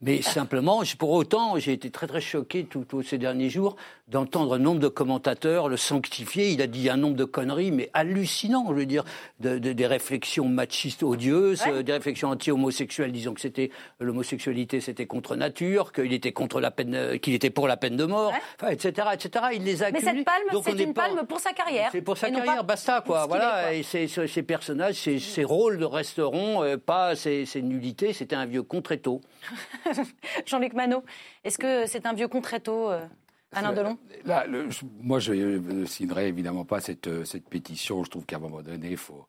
Mais simplement, pour autant, j'ai été très très choqué tous ces derniers jours d'entendre un nombre de commentateurs le sanctifier. Il a dit un nombre de conneries, mais hallucinant, je veux dire, de, des réflexions machistes odieuses, des réflexions anti-homosexuelles, disant que c'était l'homosexualité, c'était contre nature, qu'il était contre la peine, euh, qu'il était pour la peine de mort, etc., etc. Il les a Mais cette palme, c'est une palme pour sa carrière. C'est pour sa carrière, basta, quoi. Voilà, et ces, ces ces, rôles resteront euh, pas ces, nullités. C'était un vieux contreto. Jean-Luc Manot, est-ce que c'est un vieux contreto euh, Alain Delon? Là, Moi, je ne signerai évidemment pas cette, euh, cette pétition. Je trouve qu'à un moment donné, il faut,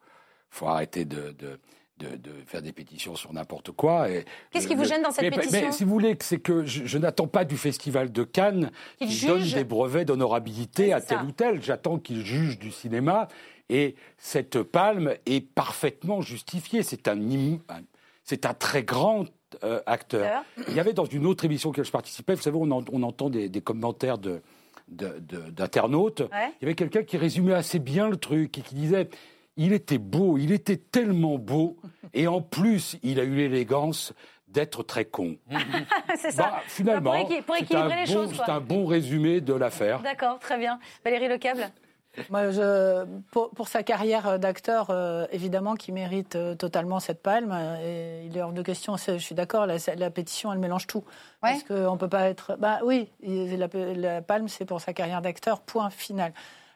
faut arrêter de, de de, faire des pétitions sur n'importe quoi. Qu'est-ce qui vous gêne dans cette pétition mais, Si vous voulez, c'est que je, n'attends pas du Festival de Cannes qu'il donne des brevets d'honorabilité à tel ou tel. J'attends qu'il juge du cinéma et cette palme est parfaitement justifiée. C'est un, c'est un très grand euh, acteur. Il y avait dans une autre émission que je participais, vous savez, on, entend des, commentaires de, d'internautes. Il y avait quelqu'un qui résumait assez bien le truc et qui disait il était beau, il était tellement beau, et en plus, il a eu l'élégance d'être très con. c'est ça. Bah, finalement, pour, équilibrer les choses. C'est un bon résumé de l'affaire. D'accord, très bien. Valérie Lecable? Moi, je, pour, sa carrière d'acteur, euh, évidemment, qui mérite euh, totalement cette palme. Et il est hors de question. Je suis d'accord. La, pétition, elle mélange tout. Parce qu'on peut pas être. Bah oui, la, la palme, c'est pour sa carrière d'acteur. Point final.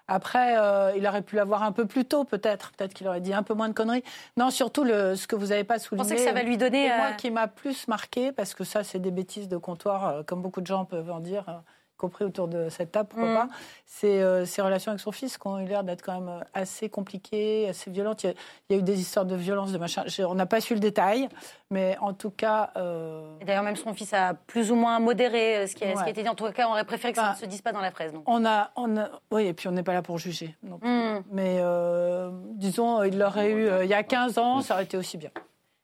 Après, euh, il aurait pu l'avoir un peu plus tôt, peut-être. Peut-être qu'il aurait dit un peu moins de conneries. Non, surtout le, ce que vous n'avez pas souligné. Je pensez que ça va lui donner. Moi, qui m'a plus marqué, parce que ça, c'est des bêtises de comptoir, comme beaucoup de gens peuvent en dire compris autour de cette table, pourquoi mm. pas, c'est euh, ses relations avec son fils qui ont eu l'air d'être quand même euh, assez compliquées, assez violentes. Il y, a, eu des histoires de violence, de machin. on n'a pas su le détail, mais en tout cas. Euh... D'ailleurs, même son fils a plus ou moins modéré euh, ce qui, a, ce qui a été dit. En tout cas, on aurait préféré que ça ne se dise pas dans la presse. Donc. On a, on a, oui, et puis on n'est pas là pour juger. Mm. Mais disons, il l'aurait eu il y a 15 ans, ça aurait été aussi bien.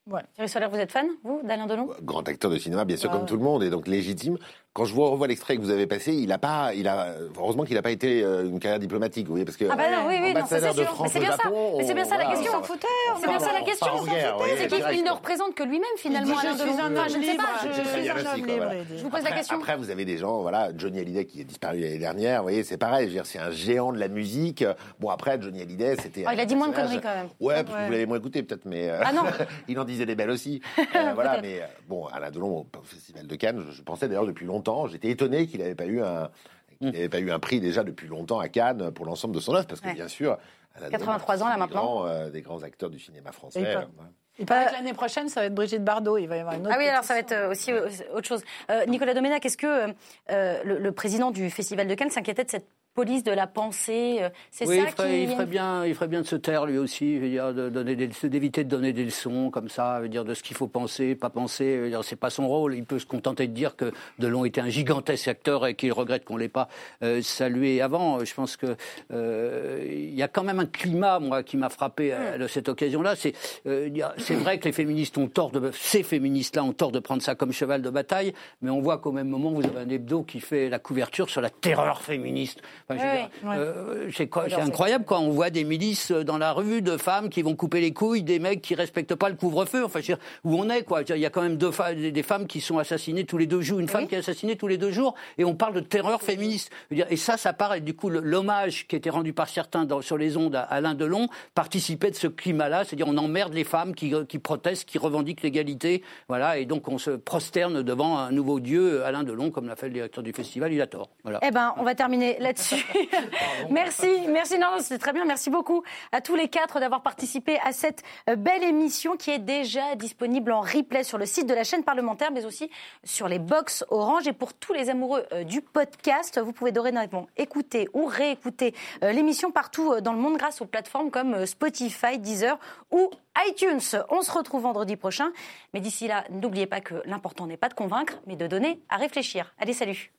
Voilà. Thierry Solaire, vous êtes fan, vous, d'Alain Delon? Grand acteur de cinéma, bien sûr, comme tout le monde, et donc légitime quand je vois, revois l'extrait que vous avez passé, il a pas, il a, heureusement qu'il n'a pas été euh, une carrière diplomatique, vous voyez, parce que ah bah non, oui, oui, non, c'est sûr. c'est bien ça. Mais c'est bien ça la question. C'est bien ça la question. C'est qu'il ne représente que lui-même finalement. Je suis un homme libre. Je. Je vous pose la question. Après, vous avez des gens, voilà, Johnny Hallyday qui est disparu l'année dernière. Vous voyez, c'est pareil. C'est un géant de la musique. Bon, après, Johnny Hallyday, c'était. Oh, il a dit moins de conneries quand même. Ouais, vous l'avez moins écouté peut-être, mais. Euh, ah non. Il en disait des belles aussi. Euh, voilà, mais bon, Alain Delon au Festival de Cannes, je pensais d'ailleurs depuis longtemps. J'étais étonné qu'il n'avait pas eu un qu'il n'avait pas eu un prix déjà depuis longtemps à Cannes pour l'ensemble de son œuvre, parce que bien sûr, 83 ans là maintenant, euh, des grands acteurs du cinéma français. Et pas l'année prochaine, ça va être Brigitte Bardot. Il va y avoir une autre. Ah oui, alors ça va être euh, aussi euh, autre chose. Nicolas Doménac, est-ce que le, le, président du Festival de Cannes s'inquiétait de cette police de la pensée. Euh, c'est oui, ça il ferait, qui... il ferait bien, il ferait bien de se taire lui aussi, dire, de d'éviter de donner des leçons comme ça, dire de ce qu'il faut penser, pas penser. C'est pas son rôle. Il peut se contenter de dire que Delon était un gigantesque acteur et qu'il regrette qu'on l'ait pas euh, salué avant. Je pense que euh, il y a quand même un climat, moi, qui m'a frappé à, de cette occasion-là. C'est c'est vrai que les féministes ont tort de ces féministes-là ont tort de prendre ça comme cheval de bataille, mais on voit qu'au même moment vous avez un hebdo qui fait la couverture sur la terreur féministe. Euh, c'est incroyable quand on voit des milices dans la rue de femmes qui vont couper les couilles des mecs qui respectent pas le couvre-feu. Enfin, où on est quoi Il y a quand même deux des femmes qui sont assassinées tous les deux jours, une femme qui est assassinée tous les deux jours, et on parle de terreur féministe. Et ça, ça paraît du coup l'hommage qui était rendu par certains sur les ondes à Alain Delon participait de ce climat-là, c'est-à-dire on emmerde les femmes qui, qui protestent, qui revendiquent l'égalité, voilà, et donc on se prosterne devant un nouveau dieu, Alain Delon, comme l'a fait le directeur du festival, il a tort. Voilà. Eh ben, on va terminer là-dessus. Merci, merci. Non, c'est très bien. Merci beaucoup à tous les quatre d'avoir participé à cette euh, belle émission qui est déjà disponible en replay sur le site de la chaîne parlementaire, mais aussi sur les box Orange. Et pour tous les amoureux euh, du podcast, vous pouvez dorénavant écouter ou réécouter euh, l'émission partout dans le monde grâce aux plateformes comme Spotify, Deezer ou iTunes. On se retrouve vendredi prochain. Mais d'ici là, n'oubliez pas que l'important n'est pas de convaincre, mais de donner à réfléchir. Allez, salut.